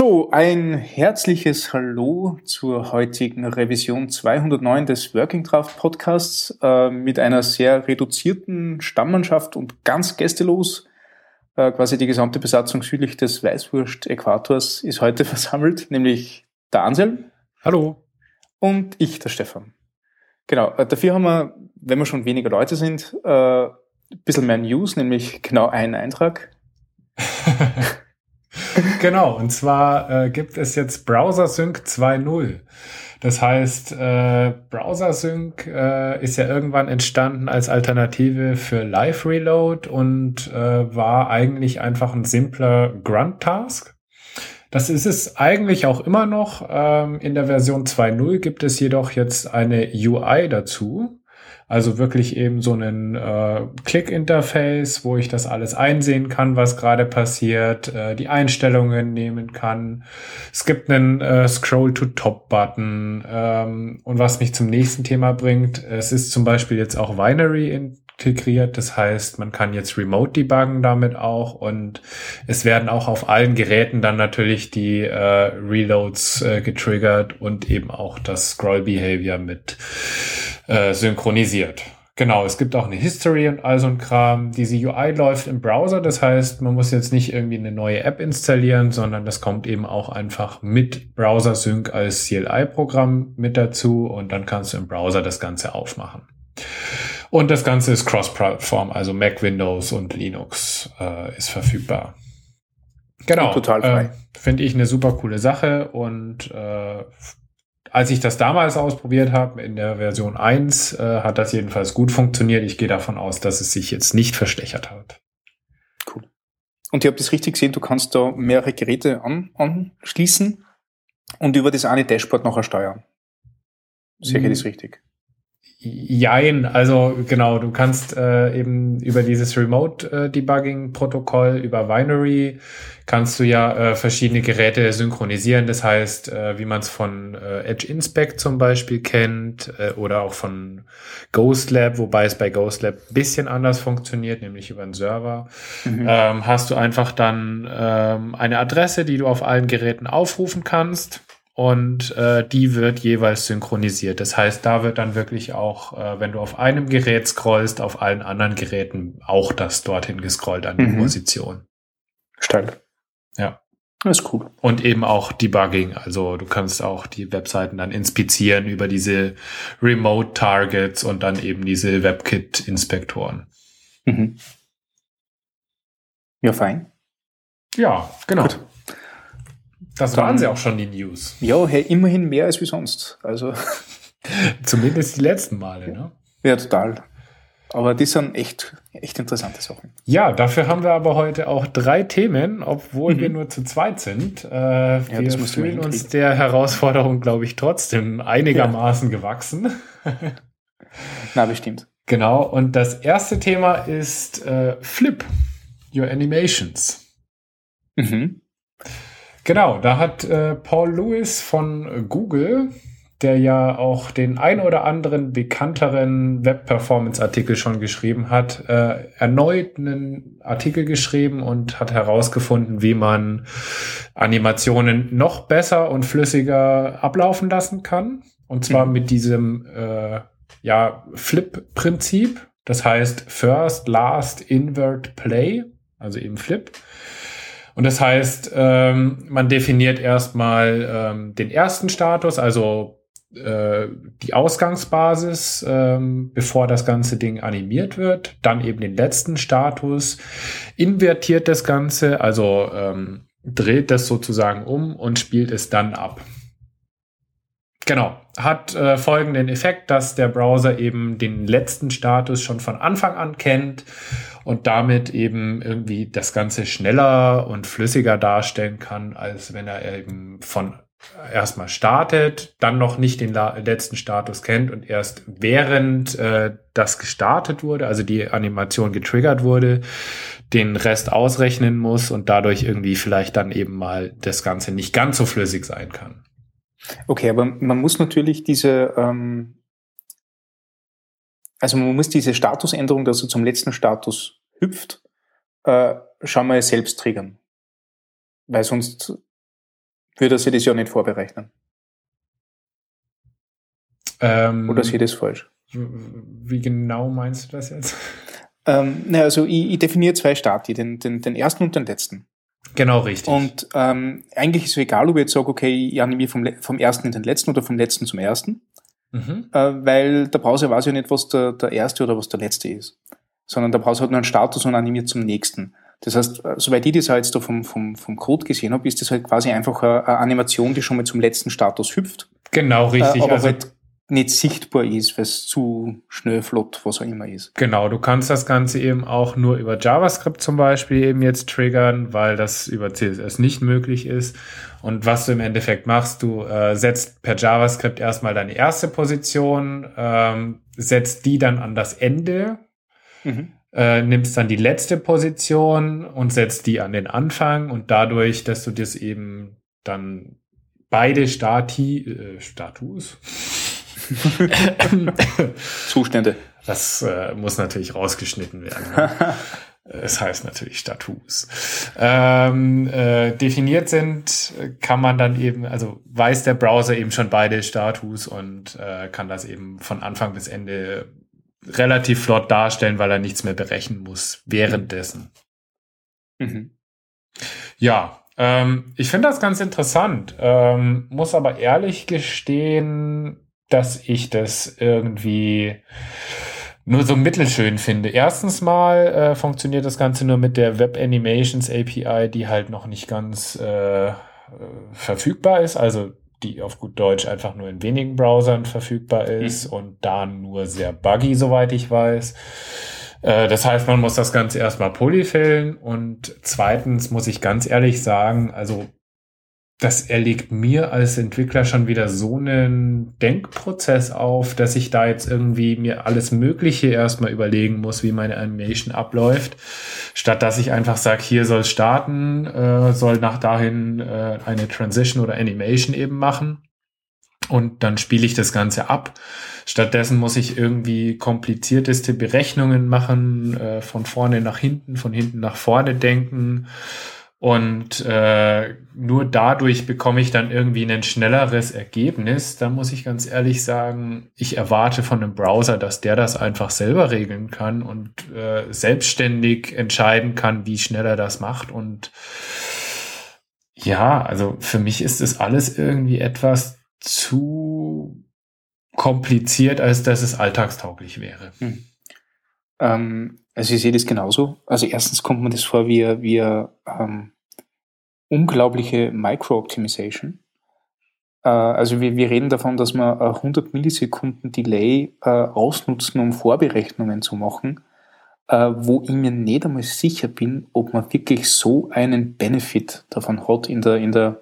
So, ein herzliches Hallo zur heutigen Revision 209 des Working Draft Podcasts äh, mit einer sehr reduzierten Stammmannschaft und ganz gästelos. Äh, quasi die gesamte Besatzung südlich des Weißwurst-Äquators ist heute versammelt, nämlich der Anselm. Hallo. Und ich, der Stefan. Genau, äh, dafür haben wir, wenn wir schon weniger Leute sind, äh, ein bisschen mehr News, nämlich genau einen Eintrag. genau, und zwar äh, gibt es jetzt Browser Sync 2.0. Das heißt, äh, Browser Sync äh, ist ja irgendwann entstanden als Alternative für Live Reload und äh, war eigentlich einfach ein simpler Grunt-Task. Das ist es eigentlich auch immer noch. Ähm, in der Version 2.0 gibt es jedoch jetzt eine UI dazu. Also wirklich eben so ein äh, Click-Interface, wo ich das alles einsehen kann, was gerade passiert, äh, die Einstellungen nehmen kann. Es gibt einen äh, Scroll-to-Top-Button. Ähm, und was mich zum nächsten Thema bringt, es ist zum Beispiel jetzt auch Binary in integriert. Das heißt, man kann jetzt remote debuggen damit auch und es werden auch auf allen Geräten dann natürlich die äh, Reloads äh, getriggert und eben auch das Scroll Behavior mit äh, synchronisiert. Genau, es gibt auch eine History und all so ein Kram. Diese UI läuft im Browser, das heißt, man muss jetzt nicht irgendwie eine neue App installieren, sondern das kommt eben auch einfach mit Browser Sync als CLI-Programm mit dazu und dann kannst du im Browser das Ganze aufmachen. Und das Ganze ist Cross-Plattform, also Mac, Windows und Linux äh, ist verfügbar. Genau. Total frei. Äh, Finde ich eine super coole Sache und äh, als ich das damals ausprobiert habe, in der Version 1, äh, hat das jedenfalls gut funktioniert. Ich gehe davon aus, dass es sich jetzt nicht verstechert hat. Cool. Und ich habe das richtig gesehen, du kannst da mehrere Geräte an, anschließen und über das eine Dashboard nachher steuern. Sehe ich hm. das richtig? Jein, also genau, du kannst äh, eben über dieses Remote-Debugging-Protokoll, äh, über Binary, kannst du ja äh, verschiedene Geräte synchronisieren. Das heißt, äh, wie man es von äh, Edge Inspect zum Beispiel kennt äh, oder auch von Ghost Lab, wobei es bei Ghost Lab bisschen anders funktioniert, nämlich über einen Server, mhm. ähm, hast du einfach dann ähm, eine Adresse, die du auf allen Geräten aufrufen kannst und äh, die wird jeweils synchronisiert. Das heißt, da wird dann wirklich auch, äh, wenn du auf einem Gerät scrollst, auf allen anderen Geräten auch das dorthin gescrollt an die mhm. Position. Stark. Ja. Das ist cool. Und eben auch Debugging. Also du kannst auch die Webseiten dann inspizieren über diese Remote Targets und dann eben diese WebKit-Inspektoren. Mhm. Ja, fein. Ja, genau. Gut. Das waren sie auch schon, die News. Ja, hey, immerhin mehr als wie sonst. Also. Zumindest die letzten Male, ne? Ja, total. Aber die sind echt, echt interessante Sachen. Ja, dafür haben wir aber heute auch drei Themen, obwohl mhm. wir nur zu zweit sind. Äh, ja, wir fühlen uns der Herausforderung, glaube ich, trotzdem einigermaßen ja. gewachsen. Na, bestimmt. Genau, und das erste Thema ist äh, Flip, Your Animations. Mhm. Genau, da hat äh, Paul Lewis von Google, der ja auch den ein oder anderen bekannteren Web-Performance-Artikel schon geschrieben hat, äh, erneut einen Artikel geschrieben und hat herausgefunden, wie man Animationen noch besser und flüssiger ablaufen lassen kann. Und zwar mhm. mit diesem äh, ja, Flip-Prinzip. Das heißt First, Last, Invert, Play, also eben Flip. Und das heißt, ähm, man definiert erstmal ähm, den ersten Status, also äh, die Ausgangsbasis, ähm, bevor das ganze Ding animiert wird, dann eben den letzten Status, invertiert das Ganze, also ähm, dreht das sozusagen um und spielt es dann ab. Genau, hat äh, folgenden Effekt, dass der Browser eben den letzten Status schon von Anfang an kennt und damit eben irgendwie das Ganze schneller und flüssiger darstellen kann, als wenn er eben von erstmal startet, dann noch nicht den letzten Status kennt und erst während äh, das gestartet wurde, also die Animation getriggert wurde, den Rest ausrechnen muss und dadurch irgendwie vielleicht dann eben mal das Ganze nicht ganz so flüssig sein kann. Okay, aber man muss natürlich diese, ähm, also man muss diese Statusänderung, dass er zum letzten Status hüpft, äh, schon mal selbst triggern. Weil sonst Würde sie das ja nicht vorberechnen. Ähm, Oder sehe ich das falsch? Wie genau meinst du das jetzt? Ähm, na, also ich, ich definiere zwei Stati, den, den, den ersten und den letzten. Genau, richtig. Und ähm, eigentlich ist es egal, ob ich jetzt sage, okay, ich animiere vom, vom ersten in den letzten oder vom letzten zum ersten. Mhm. Äh, weil der Browser weiß ja nicht, was der, der erste oder was der letzte ist. Sondern der Browser hat nur einen Status und animiert zum nächsten. Das heißt, äh, soweit ich das jetzt da vom, vom, vom Code gesehen habe, ist das halt quasi einfach eine, eine Animation, die schon mal zum letzten Status hüpft. Genau, richtig. Äh, aber also, halt nicht sichtbar ist, weil es zu schnell, flott, was auch immer ist. Genau, du kannst das Ganze eben auch nur über JavaScript zum Beispiel eben jetzt triggern, weil das über CSS nicht möglich ist. Und was du im Endeffekt machst, du äh, setzt per JavaScript erstmal deine erste Position, ähm, setzt die dann an das Ende, mhm. äh, nimmst dann die letzte Position und setzt die an den Anfang und dadurch, dass du das eben dann beide Stati, äh, Status, Zustände. Das äh, muss natürlich rausgeschnitten werden. Ne? Es heißt natürlich Status. Ähm, äh, definiert sind, kann man dann eben, also weiß der Browser eben schon beide Status und äh, kann das eben von Anfang bis Ende relativ flott darstellen, weil er nichts mehr berechnen muss währenddessen. Mhm. Ja, ähm, ich finde das ganz interessant, ähm, muss aber ehrlich gestehen, dass ich das irgendwie nur so mittelschön finde. Erstens mal äh, funktioniert das Ganze nur mit der Web Animations API, die halt noch nicht ganz äh, verfügbar ist, also die auf gut Deutsch einfach nur in wenigen Browsern verfügbar ist mhm. und da nur sehr buggy, soweit ich weiß. Äh, das heißt, man muss das Ganze erstmal polyfillen und zweitens muss ich ganz ehrlich sagen, also das erlegt mir als Entwickler schon wieder so einen Denkprozess auf, dass ich da jetzt irgendwie mir alles Mögliche erstmal überlegen muss, wie meine Animation abläuft, statt dass ich einfach sage, hier soll starten, äh, soll nach dahin äh, eine Transition oder Animation eben machen und dann spiele ich das Ganze ab. Stattdessen muss ich irgendwie komplizierteste Berechnungen machen, äh, von vorne nach hinten, von hinten nach vorne denken und äh, nur dadurch bekomme ich dann irgendwie ein schnelleres Ergebnis. Da muss ich ganz ehrlich sagen, ich erwarte von einem Browser, dass der das einfach selber regeln kann und äh, selbstständig entscheiden kann, wie schnell er das macht. Und ja, also für mich ist es alles irgendwie etwas zu kompliziert, als dass es alltagstauglich wäre. Hm. Ähm, also ich sehe das genauso. Also erstens kommt man das vor wie, wie ähm, unglaubliche Micro-Optimization. Äh, also wir, wir reden davon, dass wir 100 Millisekunden Delay äh, ausnutzen, um Vorberechnungen zu machen, äh, wo ich mir nicht einmal sicher bin, ob man wirklich so einen Benefit davon hat in der, in der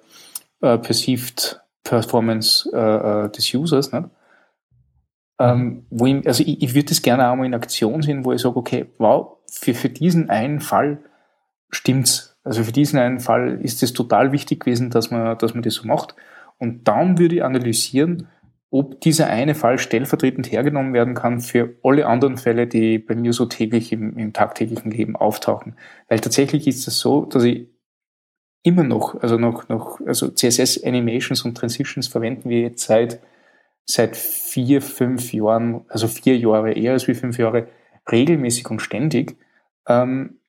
äh, Perceived Performance äh, äh des Users. Ne? Ähm, wo ich, also ich, ich würde das gerne auch mal in Aktion sehen, wo ich sage, okay, wow, für, für diesen einen Fall stimmt's. Also für diesen einen Fall ist es total wichtig gewesen, dass man, dass man das so macht. Und dann würde ich analysieren, ob dieser eine Fall stellvertretend hergenommen werden kann für alle anderen Fälle, die bei mir so täglich im, im tagtäglichen Leben auftauchen. Weil tatsächlich ist es so, dass ich immer noch, also noch, noch, also CSS Animations und Transitions verwenden wir jetzt seit seit vier, fünf Jahren, also vier Jahre eher als wie fünf Jahre, regelmäßig und ständig. Ähm,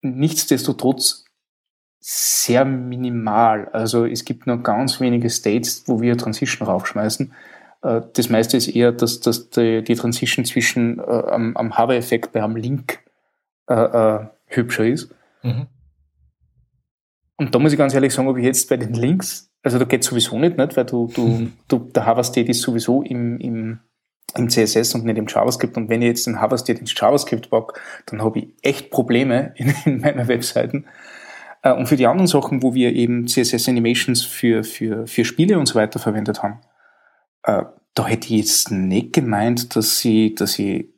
nichtsdestotrotz sehr minimal. Also es gibt nur ganz wenige States, wo wir Transition raufschmeißen. Äh, das meiste ist eher, dass, dass die, die Transition zwischen äh, am, am Hover-Effekt bei einem Link äh, äh, hübscher ist. Mhm. Und da muss ich ganz ehrlich sagen, ob ich jetzt bei den Links also da geht sowieso nicht, nicht weil du, du, mhm. du, der Hover State ist sowieso im, im, im CSS und nicht im JavaScript. Und wenn ich jetzt den Hover State ins JavaScript packe, dann habe ich echt Probleme in, in meiner Webseiten. Äh, und für die anderen Sachen, wo wir eben CSS Animations für, für, für Spiele und so weiter verwendet haben, äh, da hätte ich jetzt nicht gemeint, dass ich, dass ich,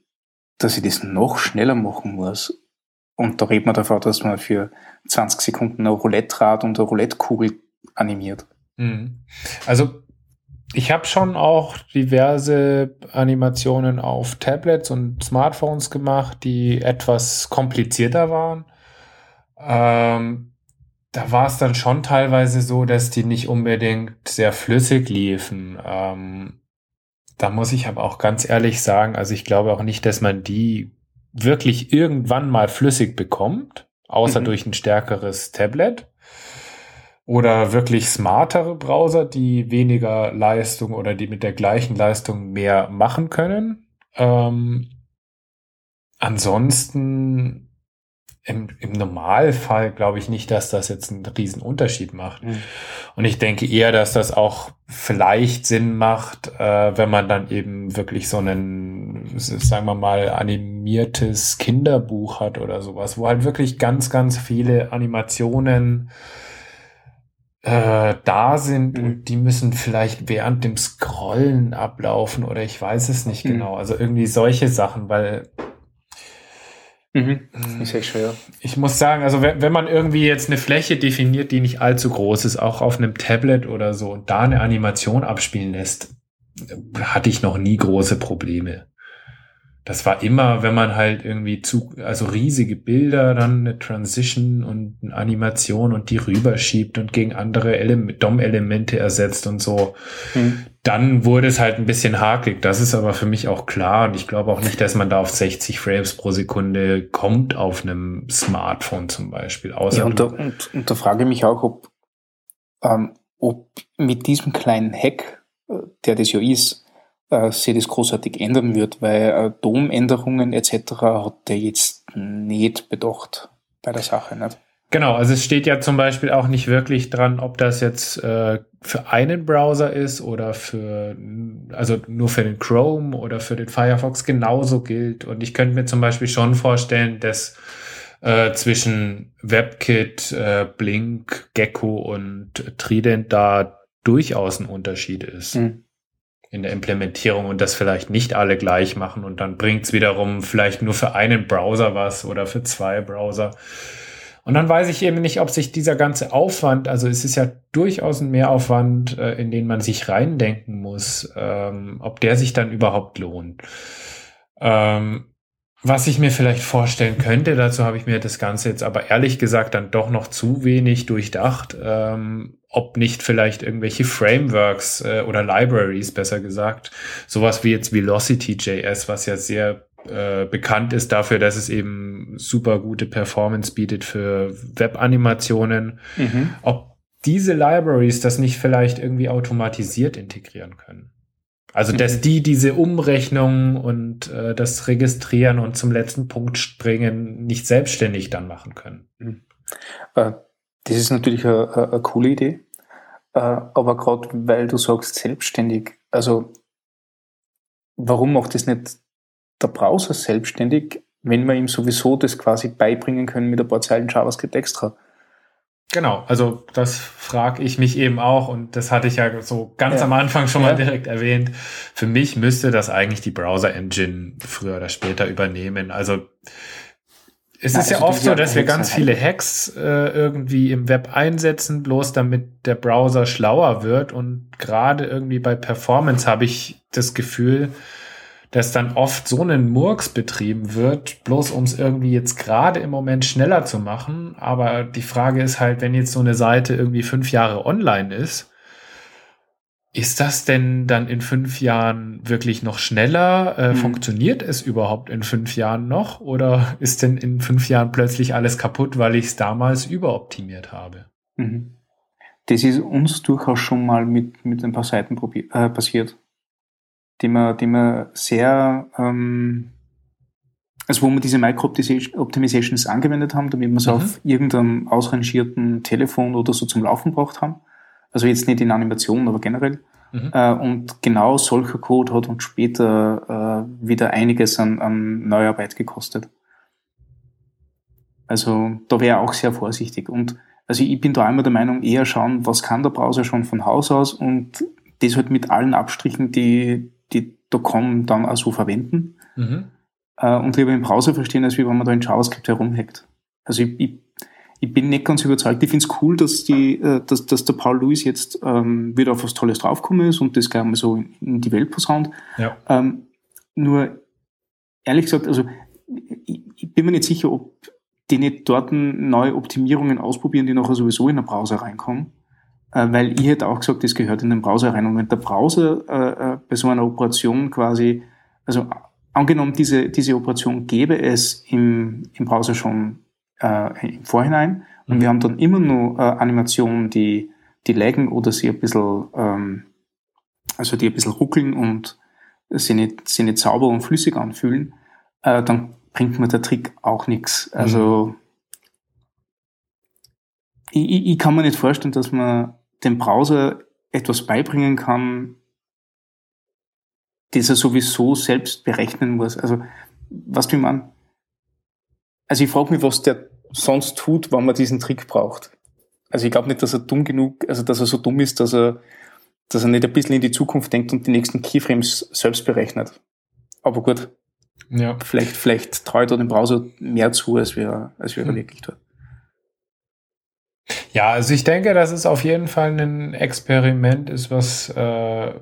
dass ich das noch schneller machen muss. Und da redet man davon, dass man für 20 Sekunden ein Roulette-Rad und eine Roulette-Kugel animiert. Mhm. Also ich habe schon auch diverse Animationen auf Tablets und Smartphones gemacht, die etwas komplizierter waren. Ähm, da war es dann schon teilweise so, dass die nicht unbedingt sehr flüssig liefen. Ähm, da muss ich aber auch ganz ehrlich sagen, also ich glaube auch nicht, dass man die wirklich irgendwann mal flüssig bekommt, außer mhm. durch ein stärkeres Tablet oder wirklich smartere Browser, die weniger Leistung oder die mit der gleichen Leistung mehr machen können. Ähm, ansonsten im, im Normalfall glaube ich nicht, dass das jetzt einen riesen Unterschied macht. Mhm. Und ich denke eher, dass das auch vielleicht Sinn macht, äh, wenn man dann eben wirklich so einen, sagen wir mal, animiertes Kinderbuch hat oder sowas, wo halt wirklich ganz, ganz viele Animationen äh, da sind mhm. und die müssen vielleicht während dem Scrollen ablaufen oder ich weiß es nicht mhm. genau. Also irgendwie solche Sachen, weil Mhm. Ich, sehe schon, ja. ich muss sagen, also wenn, wenn man irgendwie jetzt eine Fläche definiert, die nicht allzu groß ist, auch auf einem Tablet oder so, und da eine Animation abspielen lässt, hatte ich noch nie große Probleme das war immer, wenn man halt irgendwie zu, also riesige Bilder, dann eine Transition und eine Animation und die rüberschiebt und gegen andere DOM-Elemente ersetzt und so, mhm. dann wurde es halt ein bisschen hakelig. Das ist aber für mich auch klar und ich glaube auch nicht, dass man da auf 60 Frames pro Sekunde kommt auf einem Smartphone zum Beispiel. Außer ja, und, da, und, und da frage ich mich auch, ob, ähm, ob mit diesem kleinen Hack, äh, der das ja ist, äh, sich das großartig ändern wird, weil äh, Domänderungen etc. hat der jetzt nicht bedacht bei der Sache. Nicht? Genau, also es steht ja zum Beispiel auch nicht wirklich dran, ob das jetzt äh, für einen Browser ist oder für, also nur für den Chrome oder für den Firefox genauso gilt. Und ich könnte mir zum Beispiel schon vorstellen, dass äh, zwischen WebKit, äh, Blink, Gecko und Trident da durchaus ein Unterschied ist. Mhm in der Implementierung und das vielleicht nicht alle gleich machen und dann bringt's wiederum vielleicht nur für einen Browser was oder für zwei Browser. Und dann weiß ich eben nicht, ob sich dieser ganze Aufwand, also es ist ja durchaus ein Mehraufwand, äh, in den man sich reindenken muss, ähm, ob der sich dann überhaupt lohnt. Ähm, was ich mir vielleicht vorstellen könnte, dazu habe ich mir das Ganze jetzt aber ehrlich gesagt dann doch noch zu wenig durchdacht, ähm, ob nicht vielleicht irgendwelche Frameworks äh, oder Libraries, besser gesagt, sowas wie jetzt Velocity.js, was ja sehr äh, bekannt ist dafür, dass es eben super gute Performance bietet für Web-Animationen, mhm. ob diese Libraries das nicht vielleicht irgendwie automatisiert integrieren können. Also, dass mhm. die diese Umrechnung und äh, das Registrieren und zum letzten Punkt springen nicht selbstständig dann machen können. Mhm. Äh, das ist natürlich eine, eine coole Idee. Äh, aber gerade weil du sagst selbstständig, also warum macht das nicht der Browser selbstständig, wenn wir ihm sowieso das quasi beibringen können mit ein paar Zeilen JavaScript extra? Genau, also das frage ich mich eben auch und das hatte ich ja so ganz ja. am Anfang schon mal ja. direkt erwähnt. Für mich müsste das eigentlich die Browser Engine früher oder später übernehmen. Also es Na, ist ja also oft so, dass wir ganz viele Hacks äh, irgendwie im Web einsetzen, bloß damit der Browser schlauer wird. Und gerade irgendwie bei Performance habe ich das Gefühl, dass dann oft so ein Murks betrieben wird, bloß um es irgendwie jetzt gerade im Moment schneller zu machen. Aber die Frage ist halt, wenn jetzt so eine Seite irgendwie fünf Jahre online ist, ist das denn dann in fünf Jahren wirklich noch schneller? Äh, mhm. Funktioniert es überhaupt in fünf Jahren noch? Oder ist denn in fünf Jahren plötzlich alles kaputt, weil ich es damals überoptimiert habe? Mhm. Das ist uns durchaus schon mal mit, mit ein paar Seiten äh, passiert, die man, die man sehr, ähm, also wo wir diese Micro-Optimizations angewendet haben, damit wir es mhm. auf irgendeinem ausrangierten Telefon oder so zum Laufen gebracht haben also jetzt nicht in Animationen, aber generell. Mhm. Äh, und genau solcher Code hat uns später äh, wieder einiges an, an Neuarbeit gekostet. Also da wäre auch sehr vorsichtig. Und also ich bin da einmal der Meinung, eher schauen, was kann der Browser schon von Haus aus und das halt mit allen Abstrichen, die, die da kommen, dann auch so verwenden. Mhm. Äh, und lieber im Browser verstehen, als wie wenn man da in JavaScript herumhackt. Also ich, ich ich bin nicht ganz überzeugt. Ich finde es cool, dass, die, äh, dass, dass der Paul Lewis jetzt ähm, wieder auf was Tolles draufgekommen ist und das gleich mal so in die Welt posaunt. Ja. Ähm, nur, ehrlich gesagt, also ich, ich bin mir nicht sicher, ob die nicht dort neue Optimierungen ausprobieren, die nachher sowieso in den Browser reinkommen. Äh, weil ich hätte auch gesagt, das gehört in den Browser rein. Und wenn der Browser äh, äh, bei so einer Operation quasi, also angenommen, diese, diese Operation gäbe es im, im Browser schon äh, im Vorhinein und mhm. wir haben dann immer nur äh, Animationen, die, die laggen oder sie ein bisschen, ähm, also die ein bisschen ruckeln und sie nicht, sie nicht sauber und flüssig anfühlen, äh, dann bringt mir der Trick auch nichts. Also mhm. ich, ich kann mir nicht vorstellen, dass man dem Browser etwas beibringen kann, das er sowieso selbst berechnen muss. Also, was du man? Also ich frage mich, was der sonst tut, wenn man diesen Trick braucht. Also ich glaube nicht, dass er dumm genug, also dass er so dumm ist, dass er, dass er nicht ein bisschen in die Zukunft denkt und die nächsten Keyframes selbst berechnet. Aber gut. Ja. Vielleicht, vielleicht traut er dem Browser mehr zu, als wir, als wir hm. wirklich tun. Ja, also ich denke, dass es auf jeden Fall ein Experiment ist, was äh,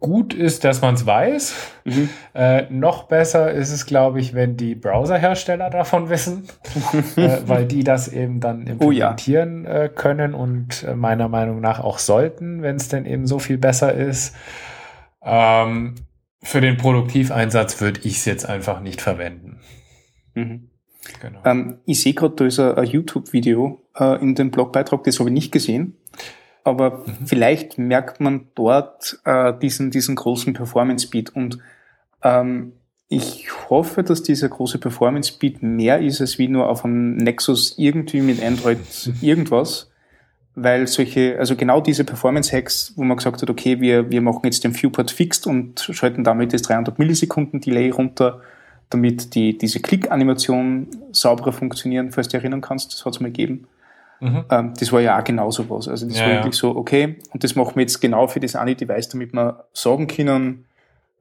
gut ist, dass man es weiß. Mhm. Äh, noch besser ist es, glaube ich, wenn die Browserhersteller davon wissen, äh, weil die das eben dann implementieren oh ja. äh, können und äh, meiner Meinung nach auch sollten, wenn es denn eben so viel besser ist. Ähm, für den Produktiveinsatz würde ich es jetzt einfach nicht verwenden. Mhm. Genau. Ähm, ich sehe gerade, da ist ein, ein YouTube-Video äh, in dem Blogbeitrag, das habe ich nicht gesehen aber mhm. vielleicht merkt man dort äh, diesen, diesen großen Performance Speed und ähm, ich hoffe, dass dieser große Performance Speed mehr ist als wie nur auf einem Nexus irgendwie mit Android irgendwas, weil solche, also genau diese Performance Hacks, wo man gesagt hat, okay, wir, wir machen jetzt den Viewport fixed und schalten damit das 300 Millisekunden Delay runter, damit die, diese Klick-Animation sauberer funktionieren, falls du dich erinnern kannst, das hat es mal gegeben. Mhm. Ähm, das war ja auch genauso was. Also das ja, war wirklich ja. so, okay, und das machen wir jetzt genau für das eine Device, damit wir sagen können,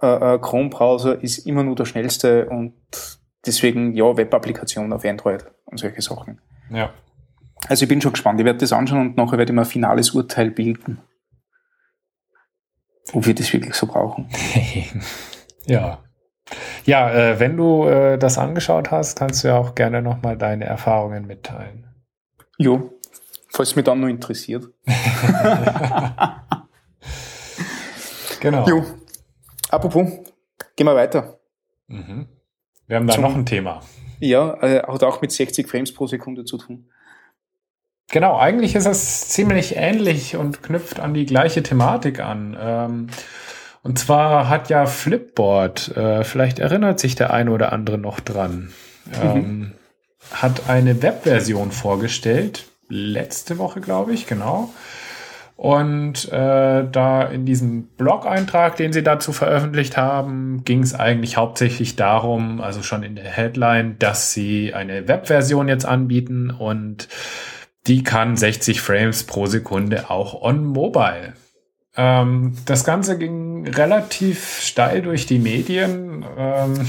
äh, äh, Chrome-Browser ist immer nur der schnellste und deswegen ja, Web-Applikation auf Android und solche Sachen. Ja. Also ich bin schon gespannt. Ich werde das anschauen und nachher werde ich mir ein finales Urteil bilden. Ob wir das wirklich so brauchen. ja. Ja, äh, wenn du äh, das angeschaut hast, kannst du ja auch gerne nochmal deine Erfahrungen mitteilen. Jo, falls mich dann noch interessiert. genau. Jo. Apropos, gehen wir weiter. Mhm. Wir haben da Zum, noch ein Thema. Ja, äh, hat auch mit 60 Frames pro Sekunde zu tun. Genau, eigentlich ist es ziemlich ähnlich und knüpft an die gleiche Thematik an. Ähm, und zwar hat ja Flipboard, äh, vielleicht erinnert sich der eine oder andere noch dran, mhm. ähm, hat eine Webversion vorgestellt, letzte Woche, glaube ich, genau. Und äh, da in diesem Blog-Eintrag, den sie dazu veröffentlicht haben, ging es eigentlich hauptsächlich darum, also schon in der Headline, dass sie eine Webversion jetzt anbieten und die kann 60 Frames pro Sekunde auch on mobile. Ähm, das Ganze ging relativ steil durch die Medien. Ähm,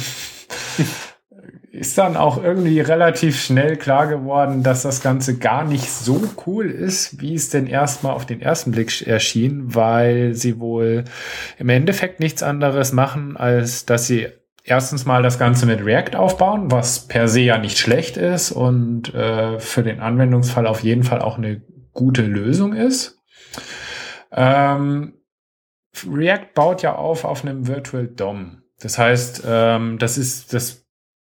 ist dann auch irgendwie relativ schnell klar geworden, dass das Ganze gar nicht so cool ist, wie es denn erstmal auf den ersten Blick erschien, weil sie wohl im Endeffekt nichts anderes machen, als dass sie erstens mal das Ganze mit React aufbauen, was per se ja nicht schlecht ist und äh, für den Anwendungsfall auf jeden Fall auch eine gute Lösung ist. Ähm, React baut ja auf auf einem Virtual DOM. Das heißt, ähm, das ist das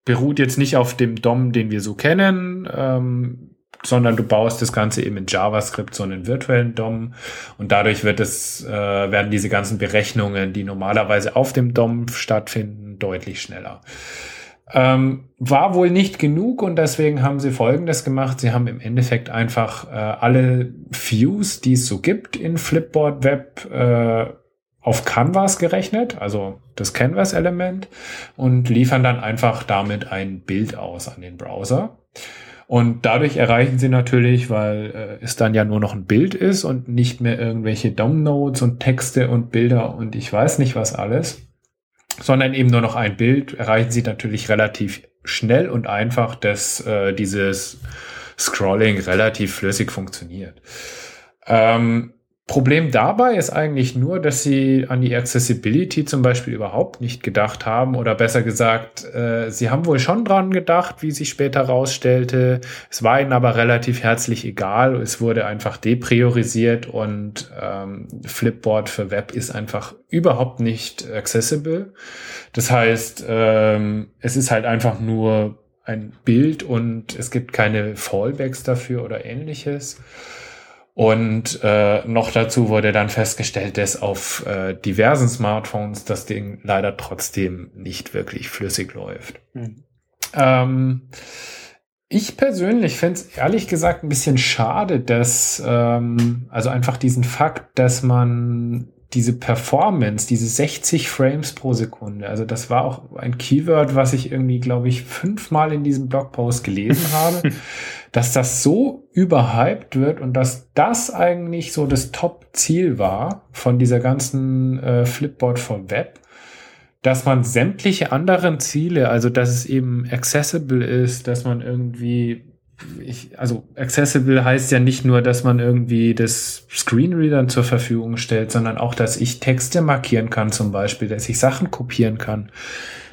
beruht jetzt nicht auf dem DOM, den wir so kennen, ähm, sondern du baust das Ganze eben in JavaScript, so einen virtuellen DOM und dadurch wird es, äh, werden diese ganzen Berechnungen, die normalerweise auf dem DOM stattfinden, deutlich schneller. Ähm, war wohl nicht genug und deswegen haben sie Folgendes gemacht. Sie haben im Endeffekt einfach äh, alle Views, die es so gibt in Flipboard Web, äh, auf Canvas gerechnet, also das Canvas-Element, und liefern dann einfach damit ein Bild aus an den Browser. Und dadurch erreichen sie natürlich, weil äh, es dann ja nur noch ein Bild ist und nicht mehr irgendwelche DOM-Nodes und Texte und Bilder und ich weiß nicht was alles, sondern eben nur noch ein Bild, erreichen sie natürlich relativ schnell und einfach, dass äh, dieses Scrolling relativ flüssig funktioniert. Ähm, Problem dabei ist eigentlich nur, dass sie an die Accessibility zum Beispiel überhaupt nicht gedacht haben oder besser gesagt, äh, sie haben wohl schon dran gedacht, wie sich später herausstellte. Es war ihnen aber relativ herzlich egal. Es wurde einfach depriorisiert und ähm, Flipboard für Web ist einfach überhaupt nicht accessible. Das heißt, ähm, es ist halt einfach nur ein Bild und es gibt keine Fallbacks dafür oder ähnliches. Und äh, noch dazu wurde dann festgestellt, dass auf äh, diversen Smartphones das Ding leider trotzdem nicht wirklich flüssig läuft. Mhm. Ähm, ich persönlich finde es ehrlich gesagt ein bisschen schade, dass ähm, also einfach diesen Fakt, dass man diese Performance, diese 60 Frames pro Sekunde, also das war auch ein Keyword, was ich irgendwie, glaube ich, fünfmal in diesem Blogpost gelesen habe, dass das so überhyped wird und dass das eigentlich so das Top-Ziel war von dieser ganzen äh, Flipboard von Web, dass man sämtliche anderen Ziele, also dass es eben accessible ist, dass man irgendwie ich, also accessible heißt ja nicht nur, dass man irgendwie das Screenreadern zur Verfügung stellt, sondern auch, dass ich Texte markieren kann zum Beispiel, dass ich Sachen kopieren kann,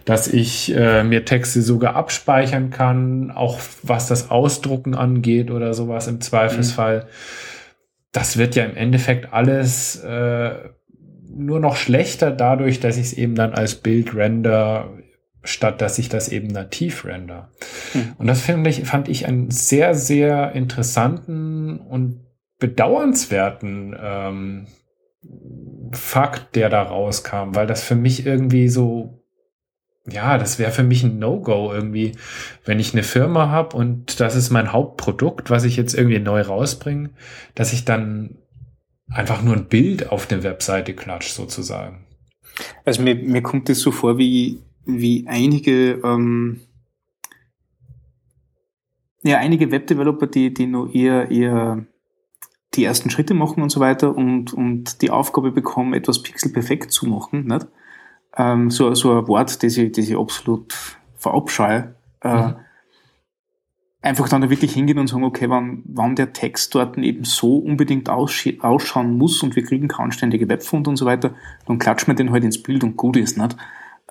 dass ich äh, mir Texte sogar abspeichern kann, auch was das Ausdrucken angeht oder sowas im Zweifelsfall. Mhm. Das wird ja im Endeffekt alles äh, nur noch schlechter dadurch, dass ich es eben dann als Bild render statt dass ich das eben nativ render. Hm. Und das finde ich, fand ich einen sehr, sehr interessanten und bedauernswerten ähm, Fakt, der da rauskam, weil das für mich irgendwie so, ja, das wäre für mich ein No-Go irgendwie, wenn ich eine Firma habe und das ist mein Hauptprodukt, was ich jetzt irgendwie neu rausbringe, dass ich dann einfach nur ein Bild auf eine Webseite klatsche sozusagen. Also mir, mir kommt es so vor wie wie einige, ähm, ja, einige Webdeveloper, die, die nur eher, eher die ersten Schritte machen und so weiter und, und die Aufgabe bekommen, etwas pixelperfekt zu machen, nicht? Ähm, so, so ein Wort, das ich, das ich absolut verabscheue. Äh, mhm. Einfach dann da wirklich hingehen und sagen, okay, wann, wann der Text dort eben so unbedingt ausschauen muss und wir kriegen keine anständige Webfont und so weiter, dann klatschen wir den halt ins Bild und gut ist, nicht?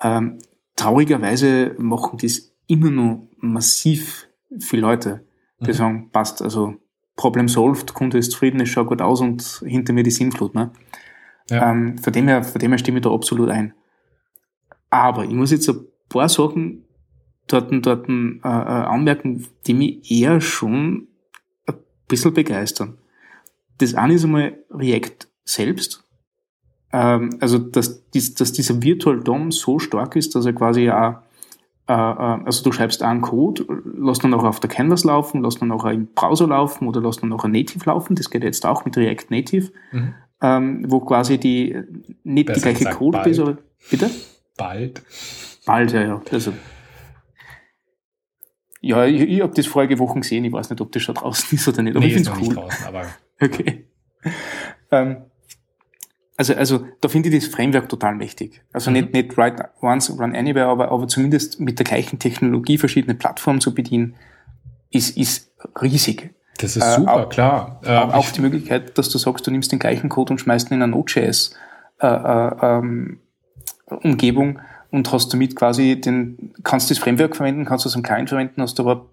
Ähm, traurigerweise machen das immer noch massiv viele Leute, die mhm. sagen, passt, also Problem solved, Kunde ist zufrieden, es schaut gut aus und hinter mir die Sinnflut. Ne? Ja. Ähm, von, dem her, von dem her stimme ich da absolut ein. Aber ich muss jetzt ein paar Sachen dort, dort äh, äh, anmerken, die mich eher schon ein bisschen begeistern. Das eine ist einmal React selbst ähm, also dass, dies, dass dieser Virtual DOM so stark ist, dass er quasi auch äh, äh, also du schreibst einen Code, lass dann auch auf der Canvas laufen, lass dann auch im Browser laufen oder lass dann auch Native laufen. Das geht jetzt auch mit React Native, mhm. ähm, wo quasi die nicht Besser die gleiche Codebase, aber bitte? Bald. Bald, ja, ja. Also, ja, ich, ich habe das vorige Wochen gesehen. Ich weiß nicht, ob das schon draußen ist oder nicht. Aber nee, ich finde es cool. Draußen, aber okay. Ähm, also, also da finde ich das Framework total mächtig. Also mhm. nicht, nicht write once, run anywhere, aber, aber zumindest mit der gleichen Technologie verschiedene Plattformen zu bedienen, ist, ist riesig. Das ist äh, super, auch, klar. Äh, auch die Möglichkeit, dass du sagst, du nimmst den gleichen Code und schmeißt ihn in eine Node.js äh, äh, ähm, Umgebung und hast damit quasi den, kannst das Framework verwenden, kannst das am Client verwenden, hast aber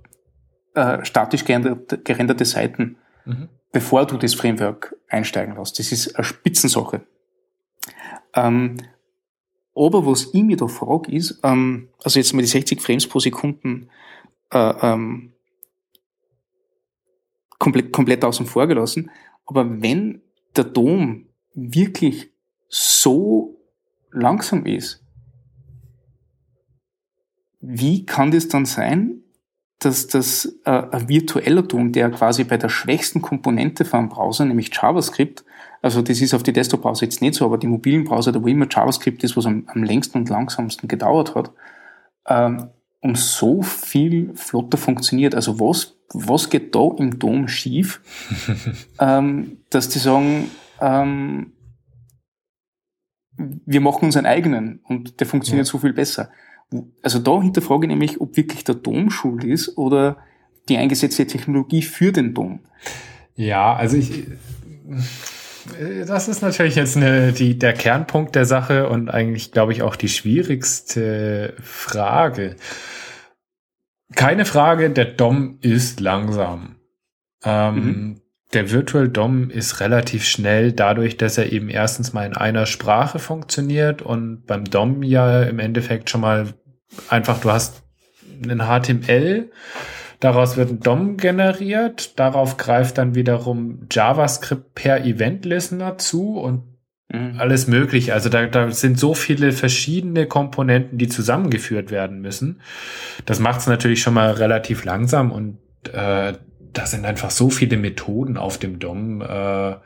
äh, statisch gerenderte, gerenderte Seiten, mhm. bevor du das Framework einsteigen lässt. Das ist eine Spitzensache. Ähm, aber was ich mir da frage ist, ähm, also jetzt mal die 60 Frames pro Sekunden äh, ähm, komplett, komplett außen vor gelassen, aber wenn der Dom wirklich so langsam ist, wie kann das dann sein, dass das äh, ein virtueller Dom, der quasi bei der schwächsten Komponente vom Browser, nämlich JavaScript, also das ist auf die Desktop-Browser jetzt nicht so, aber die mobilen Browser, da wo immer JavaScript ist, was am, am längsten und langsamsten gedauert hat, ähm, um so viel flotter funktioniert. Also was, was geht da im Dom schief, ähm, dass die sagen, ähm, wir machen unseren eigenen und der funktioniert ja. so viel besser. Also da hinterfrage ich nämlich, ob wirklich der Dom schuld ist oder die eingesetzte Technologie für den Dom. Ja, also ich, Das ist natürlich jetzt eine, die, der Kernpunkt der Sache und eigentlich, glaube ich, auch die schwierigste Frage. Keine Frage, der DOM ist langsam. Ähm, mhm. Der Virtual DOM ist relativ schnell dadurch, dass er eben erstens mal in einer Sprache funktioniert und beim DOM ja im Endeffekt schon mal einfach, du hast einen HTML, daraus wird ein DOM generiert, darauf greift dann wiederum JavaScript per Event Listener zu und mhm. alles mögliche. Also da, da sind so viele verschiedene Komponenten, die zusammengeführt werden müssen. Das macht es natürlich schon mal relativ langsam und äh, da sind einfach so viele Methoden auf dem DOM. Äh,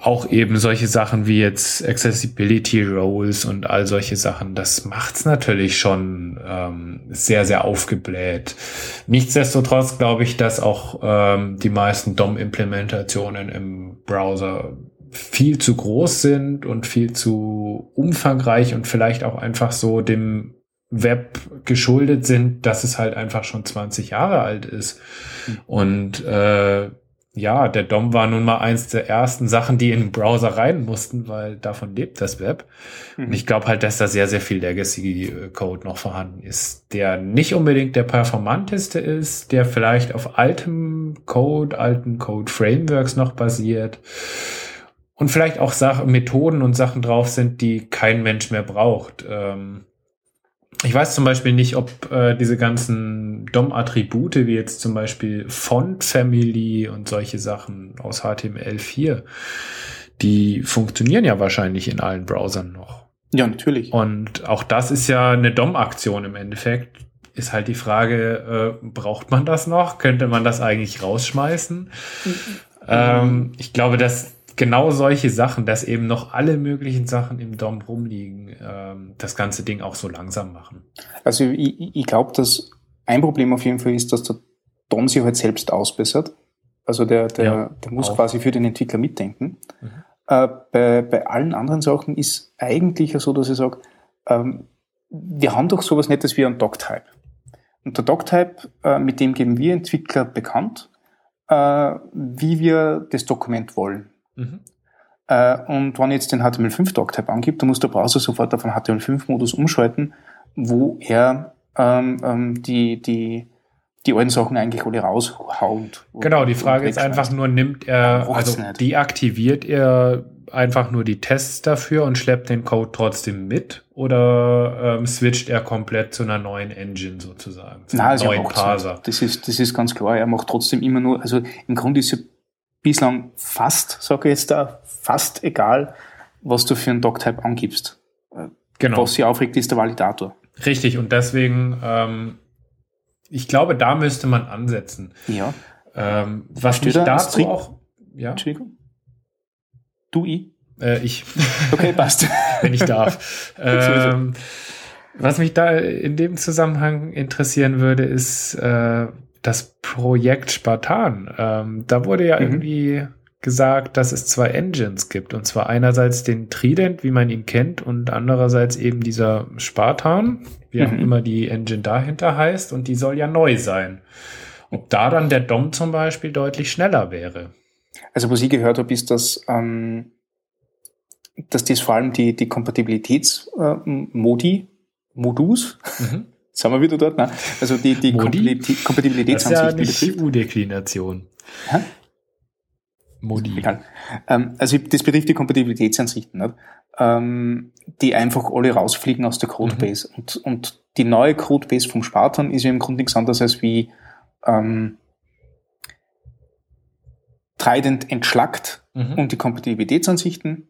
auch eben solche Sachen wie jetzt Accessibility Roles und all solche Sachen, das macht's natürlich schon ähm, sehr, sehr aufgebläht. Nichtsdestotrotz glaube ich, dass auch ähm, die meisten DOM-Implementationen im Browser viel zu groß sind und viel zu umfangreich und vielleicht auch einfach so dem Web geschuldet sind, dass es halt einfach schon 20 Jahre alt ist. Und äh, ja, der DOM war nun mal eins der ersten Sachen, die in den Browser rein mussten, weil davon lebt das Web. Mhm. Und ich glaube halt, dass da sehr, sehr viel Legacy-Code noch vorhanden ist, der nicht unbedingt der performanteste ist, der vielleicht auf altem Code, alten Code-Frameworks noch basiert und vielleicht auch Sachen, Methoden und Sachen drauf sind, die kein Mensch mehr braucht. Ähm, ich weiß zum Beispiel nicht, ob äh, diese ganzen DOM-Attribute, wie jetzt zum Beispiel Font Family und solche Sachen aus HTML4, die funktionieren ja wahrscheinlich in allen Browsern noch. Ja, natürlich. Und auch das ist ja eine DOM-Aktion im Endeffekt. Ist halt die Frage, äh, braucht man das noch? Könnte man das eigentlich rausschmeißen? Mhm. Ähm, ich glaube, dass genau solche Sachen, dass eben noch alle möglichen Sachen im DOM rumliegen, ähm, das ganze Ding auch so langsam machen. Also ich, ich glaube, dass ein Problem auf jeden Fall ist, dass der DOM sich halt selbst ausbessert. Also der, der, ja, der muss auch. quasi für den Entwickler mitdenken. Mhm. Äh, bei, bei allen anderen Sachen ist eigentlich so, dass ich sage, ähm, wir haben doch sowas Nettes wie einen Doctype. Und der Doctype, äh, mit dem geben wir Entwickler bekannt, äh, wie wir das Dokument wollen. Mhm. Äh, und wenn jetzt den HTML5-Doctype angibt, dann muss der Browser sofort auf einen HTML5-Modus umschalten, wo er ähm, ähm, die, die, die alten Sachen eigentlich alle raushaut. Genau, die Frage ist einfach nur, nimmt er, also deaktiviert er einfach nur die Tests dafür und schleppt den Code trotzdem mit oder ähm, switcht er komplett zu einer neuen Engine sozusagen, zu Nein, einem also neuen Parser? Das ist, das ist ganz klar. Er macht trotzdem immer nur, also im Grunde ist er bislang fast, sage ich jetzt da, fast egal, was du für einen Doctype angibst. Genau. Was sie aufregt, ist der Validator. Richtig, und deswegen, ähm, ich glaube, da müsste man ansetzen. Ja. Ähm, was mich dazu String? auch. Ja. Entschuldigung. Du, ich? Äh, ich. Okay, passt. Wenn ich darf. ähm, was mich da in dem Zusammenhang interessieren würde, ist, äh, das Projekt Spartan. Ähm, da wurde ja mhm. irgendwie gesagt, dass es zwei Engines gibt. Und zwar einerseits den Trident, wie man ihn kennt, und andererseits eben dieser Spartan, wie auch mhm. immer die Engine dahinter heißt. Und die soll ja neu sein. Ob da dann der DOM zum Beispiel deutlich schneller wäre. Also was ich gehört habe, ist, dass, ähm, dass das vor allem die, die Kompatibilitätsmodi, äh, Modus, mhm. Sind wir wieder dort? Nein. Also die, die Kompatibilität, Kompatibilitätsansichten das ist ja eine U-Deklination. Modi. Egal. Ähm, also das betrifft die Kompatibilitätsansichten, nicht? Ähm, die einfach alle rausfliegen aus der Codebase. Mhm. Und, und die neue Codebase vom Spartan ist ja im Grunde nichts anderes als wie ähm, Trident entschlackt mhm. und die Kompatibilitätsansichten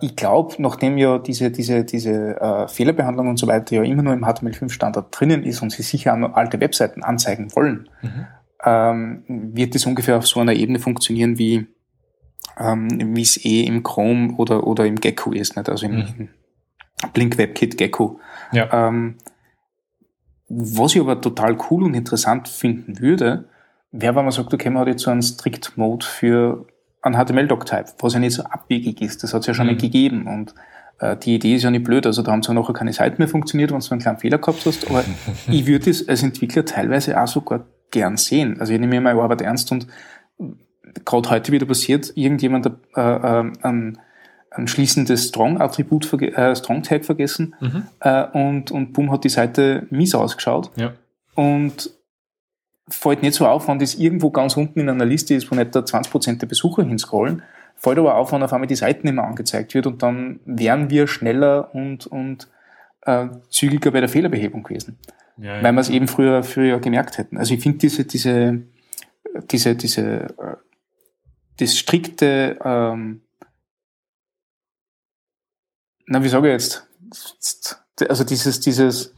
ich glaube, nachdem ja diese, diese, diese äh, Fehlerbehandlung und so weiter ja immer nur im HTML5-Standard drinnen ist und sie sicher auch alte Webseiten anzeigen wollen, mhm. ähm, wird es ungefähr auf so einer Ebene funktionieren, wie ähm, es eh im Chrome oder, oder im Gecko ist, nicht? also im, mhm. Blink WebKit Gecko. Ja. Ähm, was ich aber total cool und interessant finden würde, wäre, wenn man sagt, okay, man hat jetzt so einen Strict Mode für ein HTML-Doc-Type, was ja nicht so abwegig ist. Das hat es ja schon mhm. mal gegeben und äh, die Idee ist ja nicht blöd. Also da haben zwar nachher keine Seiten mehr funktioniert, wenn du einen kleinen Fehler gehabt hast, aber ich würde es als Entwickler teilweise auch sogar gern sehen. Also ich nehme meine Arbeit ernst und gerade heute wieder passiert, irgendjemand äh, äh, ein, ein schließendes Strong-Attribut, äh, Strong-Tag vergessen mhm. äh, und, und boom, hat die Seite mies ausgeschaut. Ja. Und fällt nicht so auf, wenn das irgendwo ganz unten in einer Liste ist, wo nicht da 20% der Besucher hinscrollen, fällt aber auf, wenn auf einmal die Seiten nicht mehr angezeigt wird und dann wären wir schneller und, und äh, zügiger bei der Fehlerbehebung gewesen. Ja, ja. Weil wir es eben früher, früher gemerkt hätten. Also ich finde diese, diese, diese, diese, äh, das strikte, ähm, na, wie sage ich jetzt? Also dieses, dieses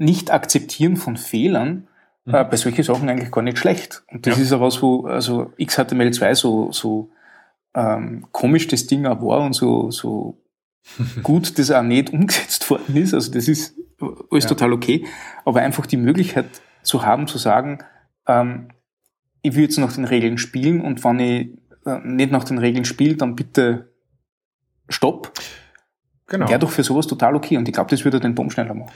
Nicht-Akzeptieren von Fehlern mhm. äh, bei solchen Sachen eigentlich gar nicht schlecht. Und das ja. ist ja was, wo, also XHTML2 so, so ähm, komisch das Ding auch war und so, so gut das auch nicht umgesetzt worden ist. Also das ist alles ja. total okay. Aber einfach die Möglichkeit zu haben, zu sagen, ähm, ich will jetzt nach den Regeln spielen und wenn ich äh, nicht nach den Regeln spiele, dann bitte stopp. Genau. Wäre doch für sowas total okay. Und ich glaube, das würde den Baum schneller machen.